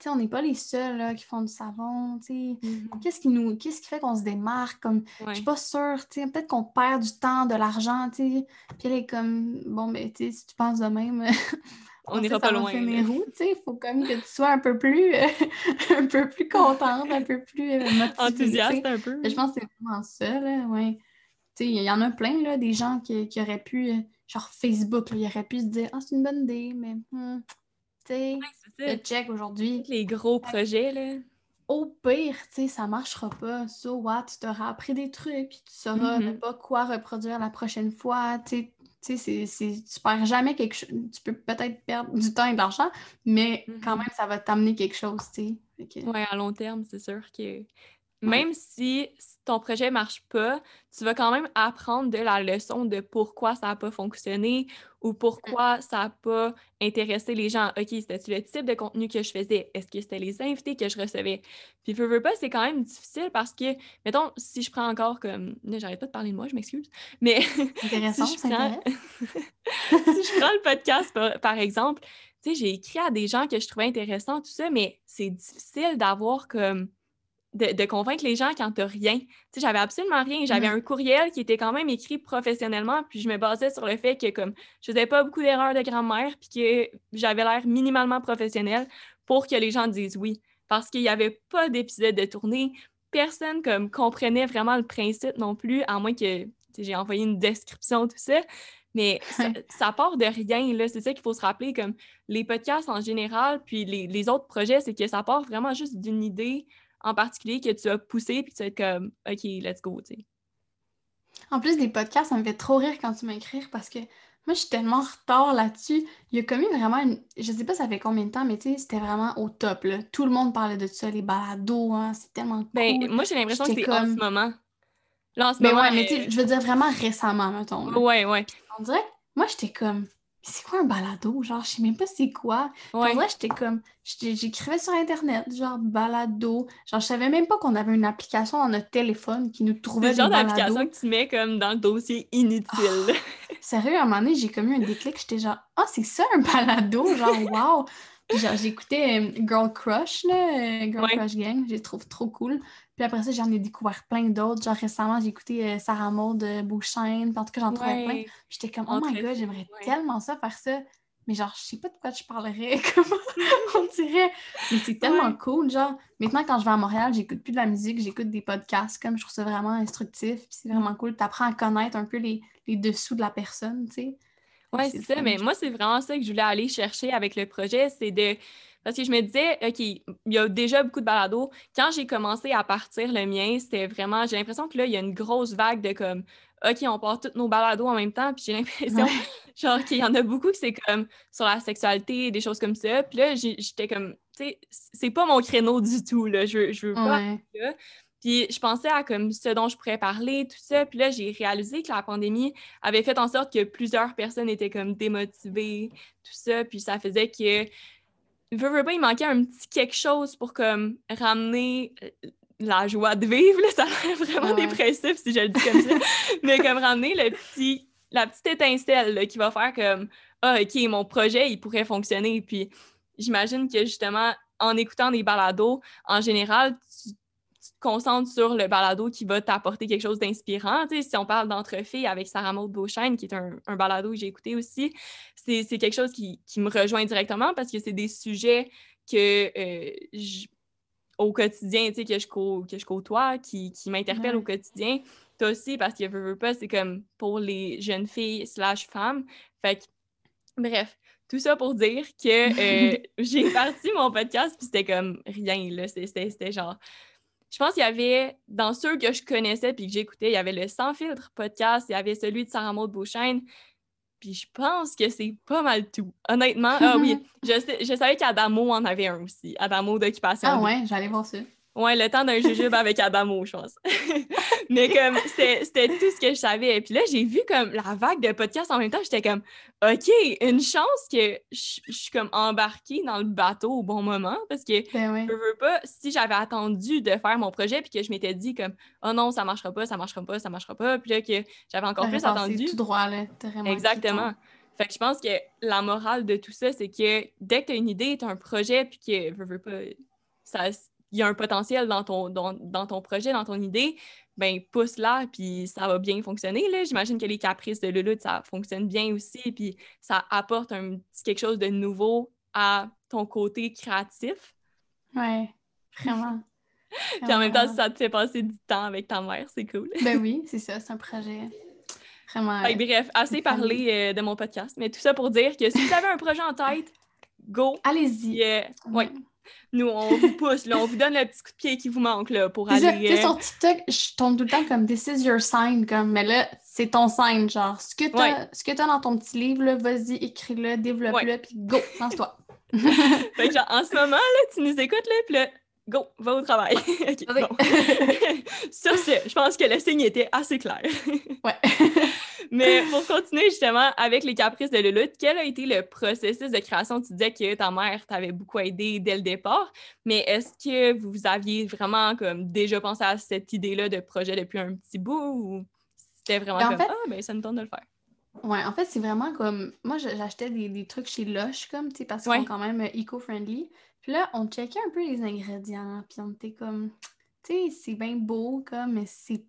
on n'est pas les seuls là, qui font du savon. Mm-hmm. Qu'est-ce qui nous qu'est-ce qui fait qu'on se démarque? Comme, Je suis pas sûre. Peut-être qu'on perd du temps, de l'argent. Puis elle est comme bon, mais ben, si tu penses de même, <laughs> on n'ira pas loin. Il faut comme que tu sois un peu plus <laughs> un peu plus contente, un peu plus euh, enthousiaste un peu. Je pense que c'est vraiment ça, là, ouais. Il y en a plein, là, des gens qui, qui auraient pu, euh, genre Facebook, ils auraient pu se dire Ah, c'est une bonne idée, mais hmm, le check aujourd'hui. Les gros projets, là. au pire, tu sais, ça marchera pas. So what? Tu t'auras appris des trucs, puis tu sauras Mhm. pas quoi reproduire la prochaine fois. Tu sais, tu perds jamais quelque chose. Tu peux peut-être perdre du temps et de l'argent, mais quand Mhm. même, ça va t'amener quelque chose, tu sais. Que- Ouais, à long terme, c'est sûr que même si ton projet marche pas, tu vas quand même apprendre de la leçon de pourquoi ça n'a pas fonctionné ou pourquoi ça n'a pas intéressé les gens. OK, c'était-tu le type de contenu que je faisais? Est-ce que c'était les invités que je recevais? Puis, veux, veux pas, c'est quand même difficile parce que, mettons, si je prends encore comme. J'arrête pas de parler de moi, je m'excuse. Mais <laughs> Intéressant, si je prends- <laughs> si je prends le podcast, par, par exemple, tu sais, j'ai écrit à des gens que je trouvais intéressants, tout ça, mais c'est difficile d'avoir comme. De, de convaincre les gens quand t'as rien. Tu sais, j'avais absolument rien. J'avais Mhm. un courriel qui était quand même écrit professionnellement, puis je me basais sur le fait que comme je faisais pas beaucoup d'erreurs de grammaire, puis que j'avais l'air minimalement professionnel pour que les gens disent oui. Parce qu'il n'y avait pas d'épisode de tournée. Personne comme comprenait vraiment le principe non plus, à moins que j'ai envoyé une description, tout ça. Mais ça, <laughs> ça part de rien, là. C'est ça qu'il faut se rappeler, comme les podcasts en général, puis les, les autres projets, c'est que ça part vraiment juste d'une idée en particulier que tu as poussée, puis tu vas être comme, OK, let's go, tu sais. En plus des podcasts, ça me fait trop rire quand tu m'écris parce que moi, je suis tellement en retard là-dessus. Il y a comme eu vraiment une. Je sais pas ça fait combien de temps, mais tu sais, c'était vraiment au top, là. Tout le monde parlait de ça, les balados, hein. C'est tellement cool. Ben, moi, j'ai l'impression que c'est en comme- ce moment. Là, en ce Mais moment. ouais, mais tu sais, je veux dire vraiment récemment, mettons. là. Ouais, ouais. On dirait, moi, j'étais comme, c'est quoi un balado? Genre, je sais même pas c'est quoi. Ouais. En vrai, j'étais comme, j'écrivais sur Internet, genre balado. Genre, je savais même pas qu'on avait une application dans notre téléphone qui nous C'est trouvait le des genre balados. d'application que tu mets comme dans le dossier inutile. Sérieux, à un moment donné, j'ai comme eu un déclic, j'étais genre, ah, c'est ça un balado? Genre, <laughs> wow! Genre, j'écoutais euh, Girl Crush, là, euh, Girl Ouais. Crush Gang, je les trouve trop cool. Puis après ça, j'en ai découvert plein d'autres. Genre, récemment, j'ai écouté euh, Sarah Maud euh, Beauchesne, en tout cas, j'en trouvais plein. Ouais. J'étais comme, oh my god, j'aimerais ouais. tellement ça faire ça. Mais genre, je sais pas de quoi je parlerais, <laughs> comment on dirait. Mais c'est tellement cool, genre. Maintenant, quand je vais à Montréal, j'écoute plus de la musique, j'écoute des podcasts, comme je trouve ça vraiment instructif. Puis c'est vraiment cool. T'apprends à connaître un peu les, les dessous de la personne, tu sais. Ouais, C'est ça. Mais moi, c'est vraiment ça que je voulais aller chercher avec le projet. C'est de. Parce que je me disais, OK, il y a déjà beaucoup de balados. Quand j'ai commencé à partir le mien, c'était vraiment. J'ai l'impression que là, il y a une grosse vague de comme. OK, on part tous nos balados en même temps. Puis j'ai l'impression, Ouais. <laughs> genre, qu'il y en a beaucoup que c'est comme sur la sexualité, des choses comme ça. Puis là, j'étais comme. Tu sais, c'est pas mon créneau du tout, là. Je, je veux pas Ouais. Puis je pensais à comme ce dont je pourrais parler, tout ça. Puis là, j'ai réalisé que la pandémie avait fait en sorte que plusieurs personnes étaient comme démotivées, tout ça. Puis ça faisait que, veux, veux pas, il manquait un petit quelque chose pour comme ramener euh, la joie de vivre. Là, <laughs> ça a l'air vraiment ouais. dépressif si je le dis comme ça. <laughs> Mais comme ramener le petit, la petite étincelle là, qui va faire comme, ah, OK, mon projet, il pourrait fonctionner. Puis j'imagine que justement, en écoutant des balados, en général, tu, tu te concentres sur le balado qui va t'apporter quelque chose d'inspirant. Tu sais, si on parle d'entre filles avec Sarah Maud Beauchesne, qui est un, un balado que j'ai écouté aussi, c'est quelque chose qui, qui me rejoint directement parce que c'est des sujets que euh, je- au quotidien, tu sais, que je, que je côtoie, qui, qui m'interpellent Ouais. au quotidien. Toi aussi, parce que veux, veux pas, c'est comme pour les jeunes filles slash femmes. Fait que, bref, tout ça pour dire que euh, <laughs> j'ai parti mon podcast, puis c'était comme rien, là. C'était genre... Je pense qu'il y avait, dans ceux que je connaissais puis que j'écoutais, il y avait le Sans filtre podcast, il y avait celui de Sarah Maud Beauchesne, puis je pense que c'est pas mal tout. Honnêtement, ah oui, <laughs> je, sais- je savais qu'Adamo en avait un aussi, Adamo d'Occupation. Ah ouais, j'allais voir ça. Ouais, le temps d'un jujube avec Adamo, je pense. Mais comme, c'était tout ce que je savais. Puis là, j'ai vu comme la vague de podcasts en même temps. J'étais comme, OK, une chance que je je suis comme embarquée dans le bateau au bon moment. Parce que, Ben ouais. je veux pas, si j'avais attendu de faire mon projet puis que je m'étais dit comme, oh non, ça marchera pas, ça marchera pas, ça marchera pas. Puis là, que j'avais encore plus attendu. tout droit, là. Exactement. Fait que je pense que la morale de tout ça, c'est que dès que tu as une idée, tu as un projet, puis que veux, veux pas, ça, y a un potentiel dans ton, dans, dans ton projet, dans ton idée, ben pousse-la, puis ça va bien fonctionner. là. J'imagine que les caprices de Lulu, ça fonctionne bien aussi, puis ça apporte un petit quelque chose de nouveau à ton côté créatif. Ouais, vraiment. <laughs> Puis en même temps, si ça te fait passer du temps avec ta mère, c'est cool. Ben oui, <laughs> c'est ça, c'est un projet vraiment. Que bref, assez parlé euh, de mon podcast, mais tout ça pour dire que si vous avez un projet en tête, go! Allez-y. Euh, ouais. Nous, on vous pousse, là, on vous donne le petit coup de pied qui vous manque là, pour aller. Sais, sur TikTok, je tombe tout le temps comme This is your sign, comme, mais là, c'est ton sign, genre, ce que tu as, as dans ton petit livre, vas-y, écris-le, développe-le, puis go, lance-toi. <laughs> fait que genre, en ce moment, là, tu nous écoutes, là, puis là, go, va au travail. <laughs> <laughs> Sur ce, je pense que le signe était assez clair. ouais. Mais pour continuer justement avec les caprices de Luluth, quel a été le processus de création? Tu disais que ta mère t'avait beaucoup aidé dès le départ, mais est-ce que vous aviez vraiment comme déjà pensé à cette idée-là de projet depuis un petit bout ou c'était vraiment ben, comme Ah, ben ça nous tente de le faire? Ouais, en fait, c'est vraiment comme. Moi, j'achetais des, trucs chez Lush, comme, tu sais, parce qu'ils sont quand même eco-friendly. Puis là, on checkait un peu les ingrédients, puis on était comme. Tu sais, c'est bien beau, comme, mais c'est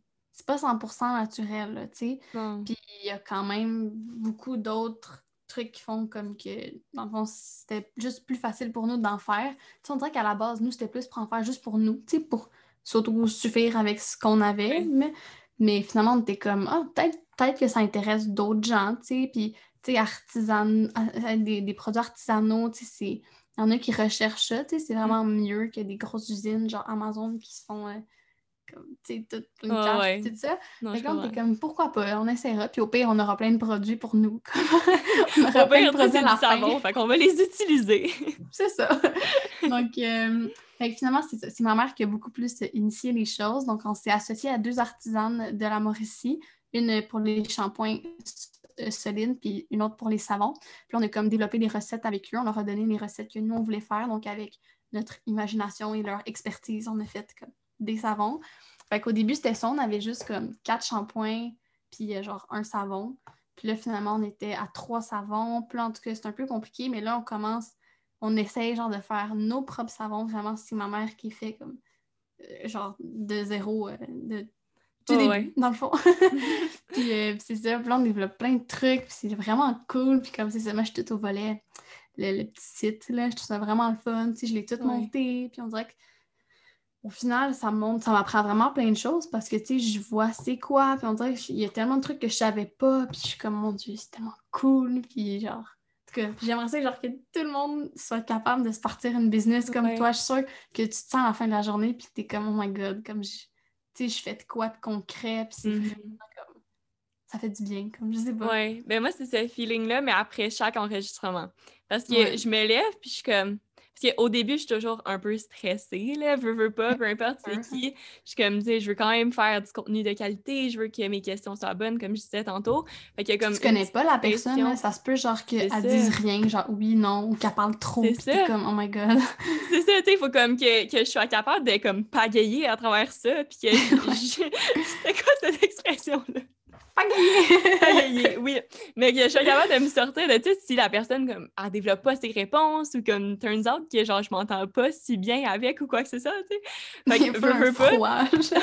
pas 100% naturel, tu sais. Puis il y a quand même beaucoup d'autres trucs qui font comme que, dans le fond, c'était juste plus facile pour nous d'en faire. Tu sais, on dirait qu'à la base, nous, c'était plus pour en faire juste pour nous, tu sais, pour s'auto-suffire avec ce qu'on avait. Mais, mais finalement, on était comme, ah, peut-être peut-être que ça intéresse d'autres gens, tu sais, puis, tu sais, artisan... Euh, des, des, produits artisanaux, tu sais, il y en a qui recherchent ça, tu sais, c'est vraiment mieux que des grosses usines, genre Amazon, qui se font, euh, comme, tu sais, tout ça. Non, fait on comme, pourquoi pas, on essaiera, puis au pire, on aura plein de produits pour nous. <laughs> on aura <laughs> plein de produits à la savon, fait qu'on va les utiliser. <laughs> c'est ça. Donc, euh, fait finalement, c'est ma mère qui a beaucoup plus initié les choses. Donc, on s'est associé à deux artisanes de la Mauricie, une pour les shampoings euh, solides, puis une autre pour les savons. Puis on a comme développé des recettes avec eux. On leur a donné les recettes que nous, on voulait faire. Donc, avec notre imagination et leur expertise, on a fait comme des savons. Fait qu'au début, c'était ça. On avait juste comme quatre shampoings, puis euh, genre un savon. Puis là, finalement, on était à trois savons. Puis en tout cas, c'est un peu compliqué, mais là, on commence, on essaye genre de faire nos propres savons. Vraiment, c'est ma mère qui fait comme euh, genre de zéro, de dans le fond. <laughs> Euh, puis, c'est ça, puis là, on développe plein de trucs, puis c'est vraiment cool. Puis comme c'est ça, moi, je suis tout au volet, le, petit site, là, je trouve ça vraiment le fun. Tu sais, je l'ai tout monté, puis on dirait que au final, ça montre, ça m'apprend vraiment plein de choses parce que, tu sais, je vois c'est quoi, puis on dirait qu'il y a tellement de trucs que je savais pas, puis je suis comme, mon Dieu, c'est tellement cool, puis genre... En tout cas, j'aimerais ça genre, que tout le monde soit capable de se partir une business comme toi. Je suis sûre que tu te sens à la fin de la journée, puis t'es comme, oh my God, comme je je fais de quoi de concret, puis c'est vraiment comme... Ça fait du bien, comme je sais pas. Oui, ben moi, c'est ce feeling-là, mais après chaque enregistrement. Parce que je me lève, puis je suis comme... Parce qu'au début, je suis toujours un peu stressée, là, veux, veux pas, peu importe c'est qui. Je suis comme, tu je veux quand même faire du contenu de qualité, je veux que mes questions soient bonnes, comme je disais tantôt. Fait que comme tu connais pas la personne, ça se peut genre qu'elle dise rien, genre oui, non, ou qu'elle parle trop, c'est comme, oh my god. <laughs> c'est ça, tu sais, il faut comme que, que, je sois capable de comme pagayer à travers ça, puis que... <laughs> C'était <laughs> quoi cette expression-là? <laughs> oui. Mais je suis capable de me sortir de, sais, si la personne, comme, elle développe pas ses réponses ou comme, turns out que, genre, je m'entends pas si bien avec ou quoi que ce soit, tu sais. Fait que, veux, veux pas. <laughs> ouais, c'est ça,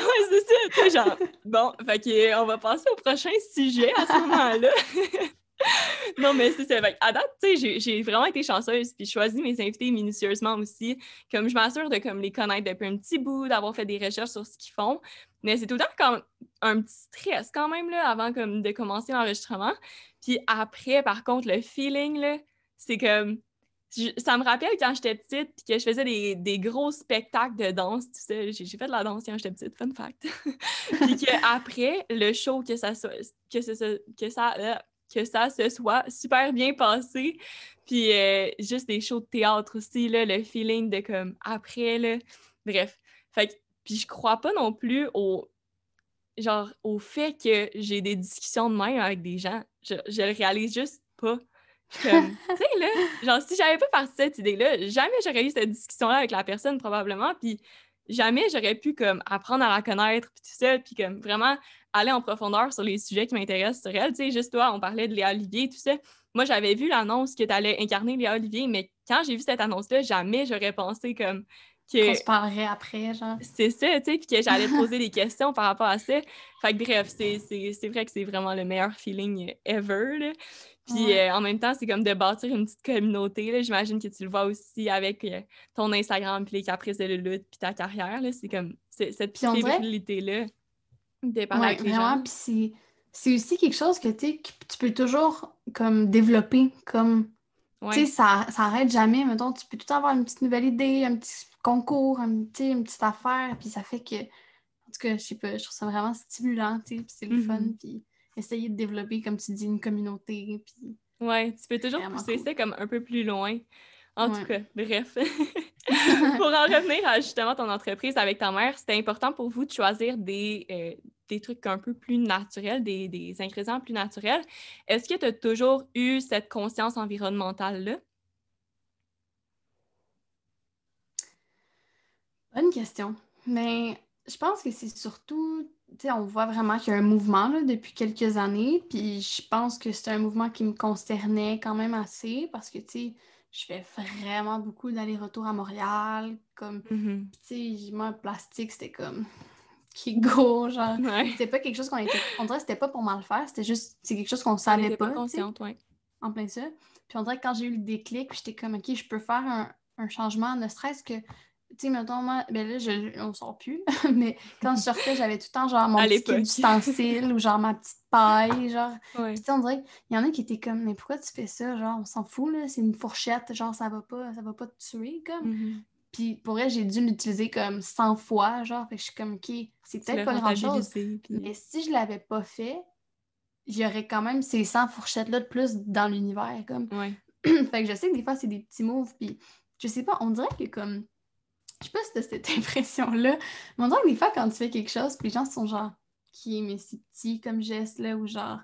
tu sais, genre, bon, fait que, on va passer au prochain sujet à ce moment-là. <laughs> <laughs> non, mais c'est ça. À date, tu sais, j'ai vraiment été chanceuse, puis choisi mes invités minutieusement aussi. Comme je m'assure de comme, les connaître depuis un petit bout, d'avoir fait des recherches sur ce qu'ils font. Mais c'est tout le temps comme un petit stress quand même, là, avant comme, de commencer l'enregistrement. Puis après, par contre, le feeling, là, c'est comme... ça me rappelle quand j'étais petite, puis que je faisais des, des, gros spectacles de danse, tu sais. J'ai fait de la danse quand j'étais petite, fun fact. <laughs> puis qu'après, le show, que ça. Que, que ça que ça se soit super bien passé. Puis euh, juste des shows de théâtre aussi, là, le feeling de comme après, là. Bref. Fait puis je crois pas non plus au genre au fait que j'ai des discussions de même avec des gens. Je, je le réalise juste pas. <laughs> tu sais, là, genre, si j'avais pas parti cette idée-là, jamais j'aurais eu cette discussion-là avec la personne, probablement. Puis jamais j'aurais pu comme apprendre à la connaître puis tout ça puis comme vraiment aller en profondeur sur les sujets qui m'intéressent sur elle tu sais juste toi on parlait de Léa Olivier tout ça moi j'avais vu l'annonce que tu allais incarner Léa Olivier mais quand j'ai vu cette annonce là jamais j'aurais pensé comme que qu'on se parlerait après genre c'est ça tu sais puis que j'allais poser des questions par rapport à ça fait que bref c'est vrai que c'est vraiment le meilleur feeling ever là. Puis euh, en même temps, c'est comme de bâtir une petite communauté. J'imagine que tu le vois aussi avec euh, ton Instagram, puis les caprices de lutte, puis ta carrière. C'est comme cette fébrilité-là de parler avec les gens. Puis c'est aussi quelque chose que, que tu peux toujours comme développer comme Tu sais, ça, ça arrête jamais. Mettons, tu peux tout avoir une petite nouvelle idée, un petit concours, un, une petite affaire, puis ça fait que. En tout cas, je sais pas, je trouve ça vraiment stimulant, tu sais, puis c'est le fun, mm-hmm. puis essayer de développer, comme tu dis, une communauté, puis... Ouais, tu peux toujours pousser ça comme un peu plus loin. En tout cas, bref. <laughs> pour en revenir à justement ton entreprise avec ta mère, c'était important pour vous de choisir des, euh, des trucs un peu plus naturels, des, des ingrédients plus naturels. Est-ce que tu as toujours eu cette conscience environnementale-là? Bonne question. Mais je pense que c'est surtout, tu sais, on voit vraiment qu'il y a un mouvement là, depuis quelques années, puis je pense que c'est un mouvement qui me concernait quand même assez parce que, tu sais, je fais vraiment beaucoup d'allers-retours à Montréal, comme, mm-hmm. tu sais, moi, plastique, c'était comme qui go, genre. C'était pas quelque chose qu'on était. On dirait que c'était pas pour mal faire, c'était juste. C'est quelque chose qu'on savait pas. consciente, ouais. En plein ça. Puis on dirait que quand j'ai eu le déclic, j'étais comme, OK, je peux faire un, un changement, ne serait-ce que. Tu sais, mettons, moi, ben là, je, on sort plus, <laughs> mais quand je sortais, j'avais tout le temps, genre, mon petit ustensile ou genre ma petite paille, genre. Puis tu sais, on dirait qu'il y en a qui étaient comme, mais pourquoi tu fais ça? Genre, on s'en fout, là, c'est une fourchette, genre, ça va pas, ça va pas te tuer, comme. Mm-hmm. Puis pour vrai, j'ai dû l'utiliser comme 100 fois, genre, fait que je suis comme, OK, c'est peut-être pas grand-chose. Mais si je l'avais pas fait, j'aurais quand même ces 100 fourchettes-là de plus dans l'univers, comme. <clears throat> fait que je sais que des fois, c'est des petits moves, puis je sais pas, on dirait que comme... Je sais pas si t'as cette <laughs> impression-là, mais on dirait que des fois, quand tu fais quelque chose, puis les gens sont genre, qui est mais si petit comme geste, là, ou genre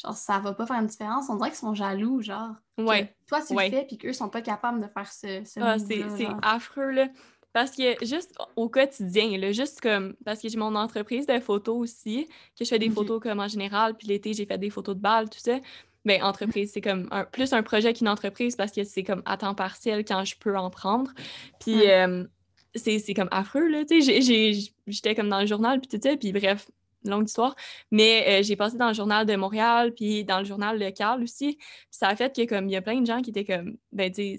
genre ça va pas faire une différence. On dirait qu'ils sont jaloux, genre. Ouais. toi, tu le fais, puis qu'eux sont pas capables de faire ce, ce ah, C'est affreux, là. Parce que juste au quotidien, là, juste comme. Parce que j'ai mon entreprise de photos aussi, que je fais des photos comme en général, puis l'été, j'ai fait des photos de balles, tout ça. Mais ben, entreprise, c'est comme un, plus un projet qu'une entreprise parce que c'est comme à temps partiel quand je peux en prendre. Puis euh, c'est comme affreux, là, tu sais. J'étais comme dans le journal, puis tout ça, puis bref, longue histoire. Mais euh, j'ai passé dans le journal de Montréal, puis dans le journal local aussi. ça a fait que, comme, il y a plein de gens qui étaient comme, ben, tu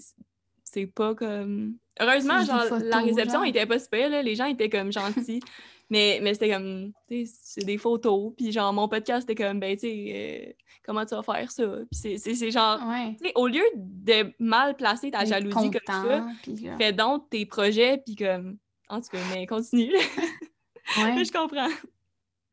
c'est pas comme. Heureusement, genre, la réception était pas super, là. Les gens étaient comme gentils. <laughs> mais mais c'était comme, tu sais, c'est des photos. Puis genre, mon podcast, c'était comme, ben, tu sais, euh, comment tu vas faire ça? Puis c'est genre, au lieu de mal placer ta jalousie comme ça, fais donc tes projets, puis comme, en tout cas, mais continue. <laughs> ouais. je comprends.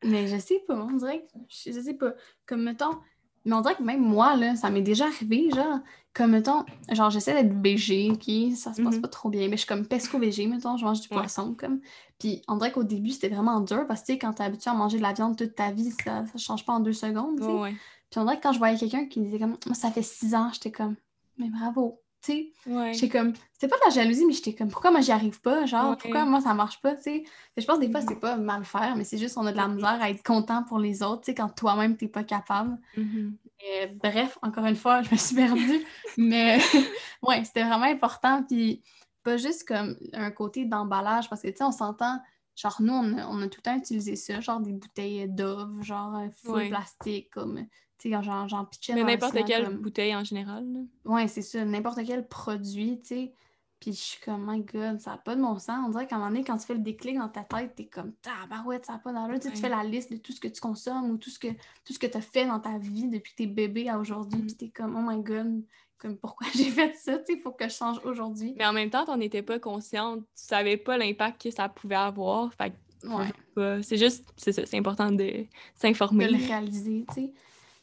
Mais je sais pas, on dirait que, je, sais pas, comme mettons, mais on dirait que même moi, là, ça m'est déjà arrivé, genre, comme mettons, genre, j'essaie d'être végé, ok, ça se passe mhm. pas trop bien, mais je suis comme pesco-végé, mettons, je mange du poisson, comme. Puis on dirait qu'au début, c'était vraiment dur parce que, tu sais, quand t'es habitué à manger de la viande toute ta vie, ça, ça change pas en deux secondes, tu sais. Puis on dirait que quand je voyais quelqu'un qui disait comme, moi, ça fait six ans, j'étais comme, mais bravo, tu sais. J'étais comme, c'était pas de la jalousie, mais j'étais comme, pourquoi moi j'y arrive pas? Genre, pourquoi moi ça marche pas, tu sais? Je pense que des fois, c'est pas mal faire, mais c'est juste on a de la misère à être content pour les autres, tu sais, quand toi-même t'es pas capable. Mm-hmm. bref, encore une fois, <laughs> je me suis perdue, mais <laughs> ouais, c'était vraiment important. Puis pas juste comme un côté d'emballage, parce que tu sais, on s'entend. Genre, nous, on a, on a, tout le temps utilisé ça, genre des bouteilles d'ove, genre full plastique, comme tu sais, j'en, j'en pitchais Mais n'importe quelle bouteille en général. Ouais, c'est ça. N'importe quel produit, tu sais. Puis je suis comme, my god, ça n'a pas de bon sens. On dirait qu'à un moment donné, quand tu fais le déclic dans ta tête, t'es comme, tabarouette, ça n'a pas d'allure. Tu, tu fais la liste de tout ce que tu consommes ou tout ce que, tout ce que tu as fait dans ta vie depuis tes bébés à aujourd'hui. Mm. Puis t'es comme, oh my god, comme pourquoi <laughs> j'ai fait ça, tu sais, il faut que je change aujourd'hui. Mais en même temps, t'en étais pas consciente, tu savais pas l'impact que ça pouvait avoir. Fait ouais. c'est juste, c'est ça, c'est important de s'informer. De le réaliser, tu sais.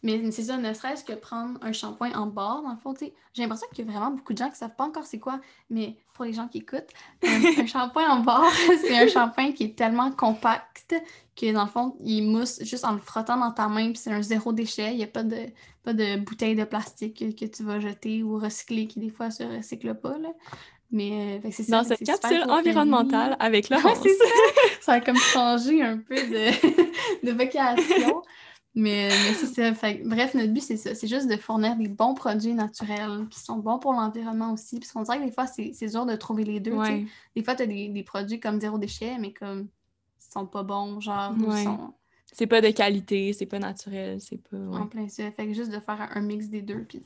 Mais c'est ça, ne serait-ce que prendre un shampoing en barre, dans le fond, j'ai l'impression qu'il y a vraiment beaucoup de gens qui ne savent pas encore c'est quoi, mais pour les gens qui écoutent, <laughs> un, shampoing en barre, <laughs> c'est un shampoing qui est tellement compact que, dans le fond, il mousse juste en le frottant dans ta main, puis c'est un zéro déchet, il n'y a pas de, pas de bouteille de plastique que, tu vas jeter ou recycler, qui des fois se recycle pas, là. Mais euh, c'est. Dans cette capsule environnementale avec <laughs> Laurence. Ouais, ça. ça a comme changé un peu de, de vocation. Mais, c'est ça. bref, notre but, c'est ça. C'est juste de fournir des bons produits naturels qui sont bons pour l'environnement aussi. Parce qu'on dirait que des fois, c'est dur de trouver les deux. Des fois, tu as des, produits comme zéro déchet, mais comme ils sont pas bons, genre. Sont... C'est pas de qualité, c'est pas naturel, c'est pas. En plein ça. Fait que juste de faire un mix des deux. Puis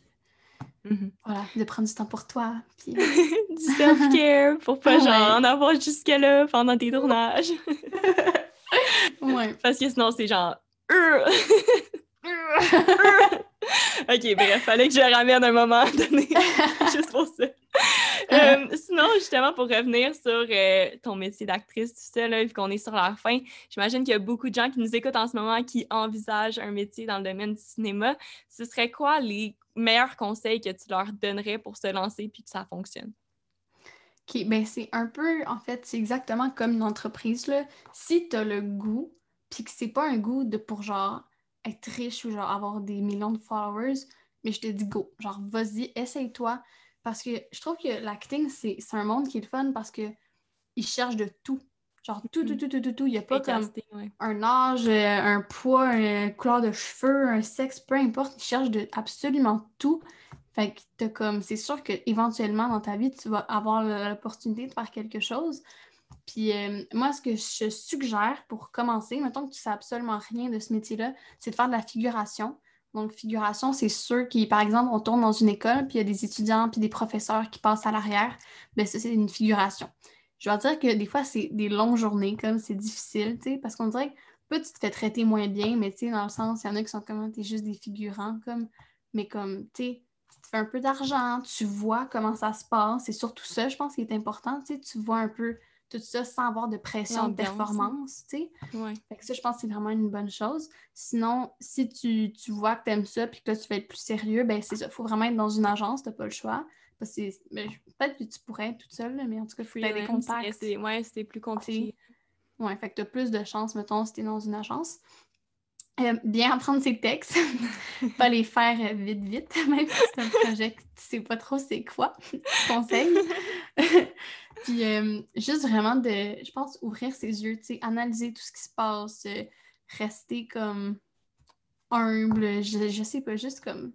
mm-hmm. Voilà, de prendre du temps pour toi. Puis... <laughs> du self-care pour pas genre en avoir jusque-là pendant tes tournages. <laughs> ouais. Parce que sinon, c'est genre <laughs> ok, bref, fallait que je ramène un moment donné, <laughs> juste pour ça. Euh, sinon, justement, pour revenir sur euh, ton métier d'actrice, tout ça, là, vu qu'on est sur la fin, j'imagine qu'il y a beaucoup de gens qui nous écoutent en ce moment qui envisagent un métier dans le domaine du cinéma. Ce serait quoi les meilleurs conseils que tu leur donnerais pour se lancer puis que ça fonctionne? OK, ben c'est un peu, en fait, c'est exactement comme une entreprise, là. Si tu as le goût, puis que c'est pas un goût de pour, genre, être riche ou, genre, avoir des millions de followers, mais je te dis go, genre, vas-y, essaye-toi, parce que je trouve que l'acting, c'est un monde qui est le fun parce que il cherche de tout. Genre tout, tout, tout, tout, tout, tout. Il n'y a pas comme un âge, euh, un poids, une couleur de cheveux, un sexe, peu importe. Il cherche de absolument tout. Fait que comme, c'est sûr qu'éventuellement dans ta vie, tu vas avoir l'opportunité de faire quelque chose. Puis euh, moi, ce que je suggère pour commencer, mettons que tu sais absolument rien de ce métier-là, c'est de faire de la figuration. Donc, figuration, c'est ceux qui, par exemple, on tourne dans une école, puis il y a des étudiants puis des professeurs qui passent à l'arrière. Bien, ça, c'est une figuration. Je dois dire que des fois, c'est des longues journées, comme c'est difficile, tu sais, parce qu'on dirait que tu te fais traiter moins bien, mais tu sais, dans le sens, il y en a qui sont comme, t'es juste des figurants, comme, mais comme, tu sais, tu fais un peu d'argent, tu vois comment ça se passe, c'est surtout ça, je pense, qui est important, tu sais, tu vois un peu tout ça sans avoir de pression de performance, tu sais. Ouais. Fait que ça, je pense que c'est vraiment une bonne chose. Sinon, si tu, vois que tu aimes ça puis que là, tu vas être plus sérieux, ben c'est ça. Il faut vraiment être dans une agence, tu n'as pas le choix. Parce que ben, peut-être que tu pourrais être toute seule, mais en tout cas, il faut y des contacts. Ouais, c'était plus compliqué. Ouais, fait que tu as plus de chance, mettons, si tu es dans une agence. Euh, bien apprendre ses textes, <laughs> pas les faire euh, vite, vite, <laughs> même si c'est un projet que tu sais pas trop c'est quoi, conseil. <laughs> Puis euh, juste vraiment de, je pense, ouvrir ses yeux, tu sais, analyser tout ce qui se passe, rester comme humble, je, je sais pas, juste comme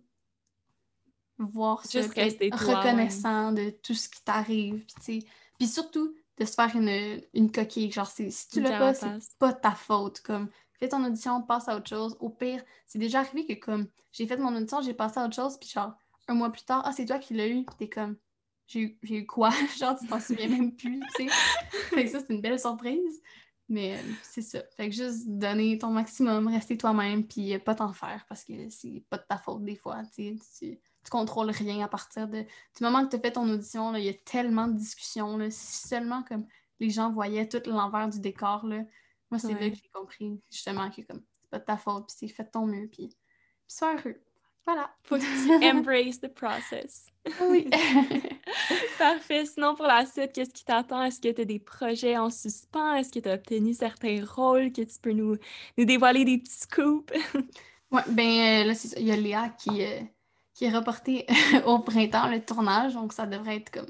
voir juste ça, rester reconnaissant de tout ce qui t'arrive, puis puis surtout de se faire une, une coquille, genre si tu l'as pas, c'est pas ta faute, comme fais ton audition, passe à autre chose. Au pire, c'est déjà arrivé que comme j'ai fait mon audition, j'ai passé à autre chose, puis genre un mois plus tard, ah, c'est toi qui l'as eu, puis t'es comme j'ai eu, quoi? <laughs> genre, tu t'en souviens même plus, tu sais. fait que ça, c'est une belle surprise. Mais euh, c'est ça. Fait que juste donner ton maximum, rester toi-même, puis pas t'en faire parce que c'est pas de ta faute des fois. Tu, tu contrôles rien à partir de, du moment que tu as fait ton audition. Il y a tellement de discussions. Là, si seulement comme les gens voyaient tout l'envers du décor, là, moi, c'est là que j'ai compris justement que comme c'est pas de ta faute, puis c'est fait ton mieux, puis, puis sois heureux. Voilà. <laughs> Faut que tu embrace the process. Oui. <laughs> Parfait. Sinon, pour la suite, qu'est-ce qui t'attend? Est-ce que tu as des projets en suspens? Est-ce que tu as obtenu certains rôles que tu peux nous, nous dévoiler des petits scoops? <laughs> oui, ben euh, là. Il y a Léa qui, euh, qui est reportée au printemps, le tournage, donc ça devrait être comme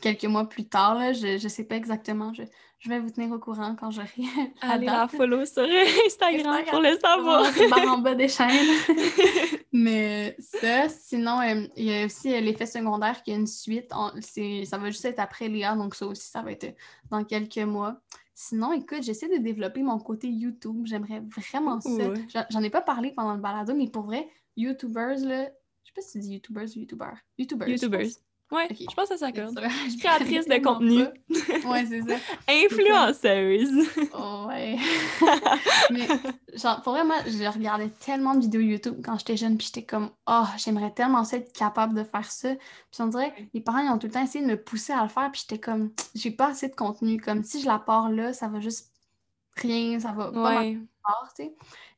quelques mois plus tard. Là, je ne sais pas exactement. Je, je, vais vous tenir au courant quand j'aurai <laughs> Allez la follow sur <laughs> Instagram, pour le savoir. En bas des chaînes. <laughs> Mais ça, sinon, euh, il y a aussi euh, l'effet secondaire qui a une suite. ça va juste être après Léa, donc ça aussi, ça va être dans quelques mois. Sinon, écoute, j'essaie de développer mon côté YouTube. J'aimerais vraiment ça. J'en ai pas parlé pendant le balado, mais pour vrai, YouTubers, là, je sais pas si tu dis YouTubers ou YouTubers. YouTubers. YouTubers. Oui, je pense que ça s'accorde. <laughs> Créatrice de contenu. Oui, c'est ça. <laughs> Influenceuse. oh, ouais. <laughs> Mais, genre, pour vrai, moi, je regardais tellement de vidéos YouTube quand j'étais jeune, puis j'étais comme, oh, j'aimerais tellement ça être capable de faire ça. Puis on dirait, les parents, ils ont tout le temps essayé de me pousser à le faire, puis j'étais comme, j'ai pas assez de contenu. Comme si je la pars là, ça va juste rien, ça va pas ouais. tu sais.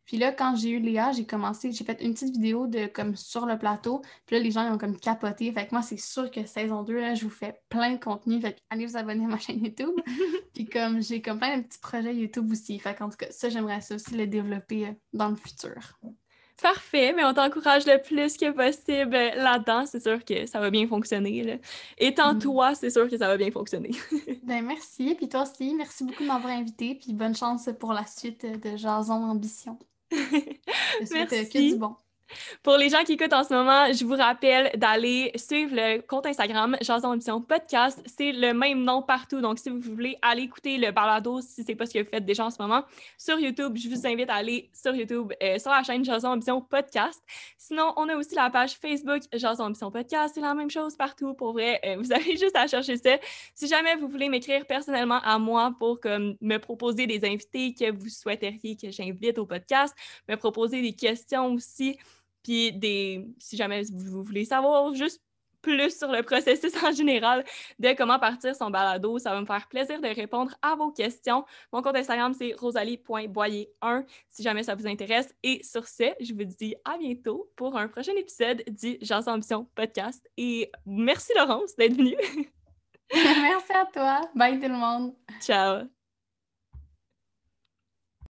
Puis là, quand j'ai eu Léa, j'ai commencé, j'ai fait une petite vidéo de comme sur le plateau. Puis là, les gens ils ont comme capoté. Fait que moi, c'est sûr que saison 2, là, je vous fais plein de contenu. Fait que allez vous abonner à ma chaîne YouTube. <laughs> Puis comme j'ai comme plein de petits projets YouTube aussi. Fait qu'en tout cas, ça, j'aimerais ça aussi le développer euh, dans le futur. Parfait, mais on t'encourage le plus que possible là-dedans. C'est sûr que ça va bien fonctionner. Là. Étant mm. toi, c'est sûr que ça va bien fonctionner. <laughs> ben merci. Puis toi aussi, merci beaucoup de m'avoir invité. Puis bonne chance pour la suite de Jason Ambition. <laughs> Merci. Pour les gens qui écoutent en ce moment, je vous rappelle d'aller suivre le compte Instagram Jason Ambition Podcast. C'est le même nom partout. Donc, si vous voulez aller écouter le balado, si c'est pas ce que vous faites déjà en ce moment, sur YouTube, je vous invite à aller sur YouTube, euh, sur la chaîne Jason Ambition Podcast. Sinon, on a aussi la page Facebook Jason Ambition Podcast. C'est la même chose partout. Pour vrai, euh, vous <laughs> avez juste à chercher ça. Si jamais vous voulez m'écrire personnellement à moi pour comme, me proposer des invités que vous souhaiteriez que j'invite au podcast, me proposer des questions aussi, Puis des, si jamais vous voulez savoir juste plus sur le processus en général de comment partir son balado. Ça va me faire plaisir de répondre à vos questions. Mon compte Instagram, c'est rosalie.boyer1 si jamais ça vous intéresse. Et sur ce, je vous dis à bientôt pour un prochain épisode du Gens Ambition podcast. Et merci Laurence d'être venue. <laughs> merci à toi. Bye tout le monde. Ciao.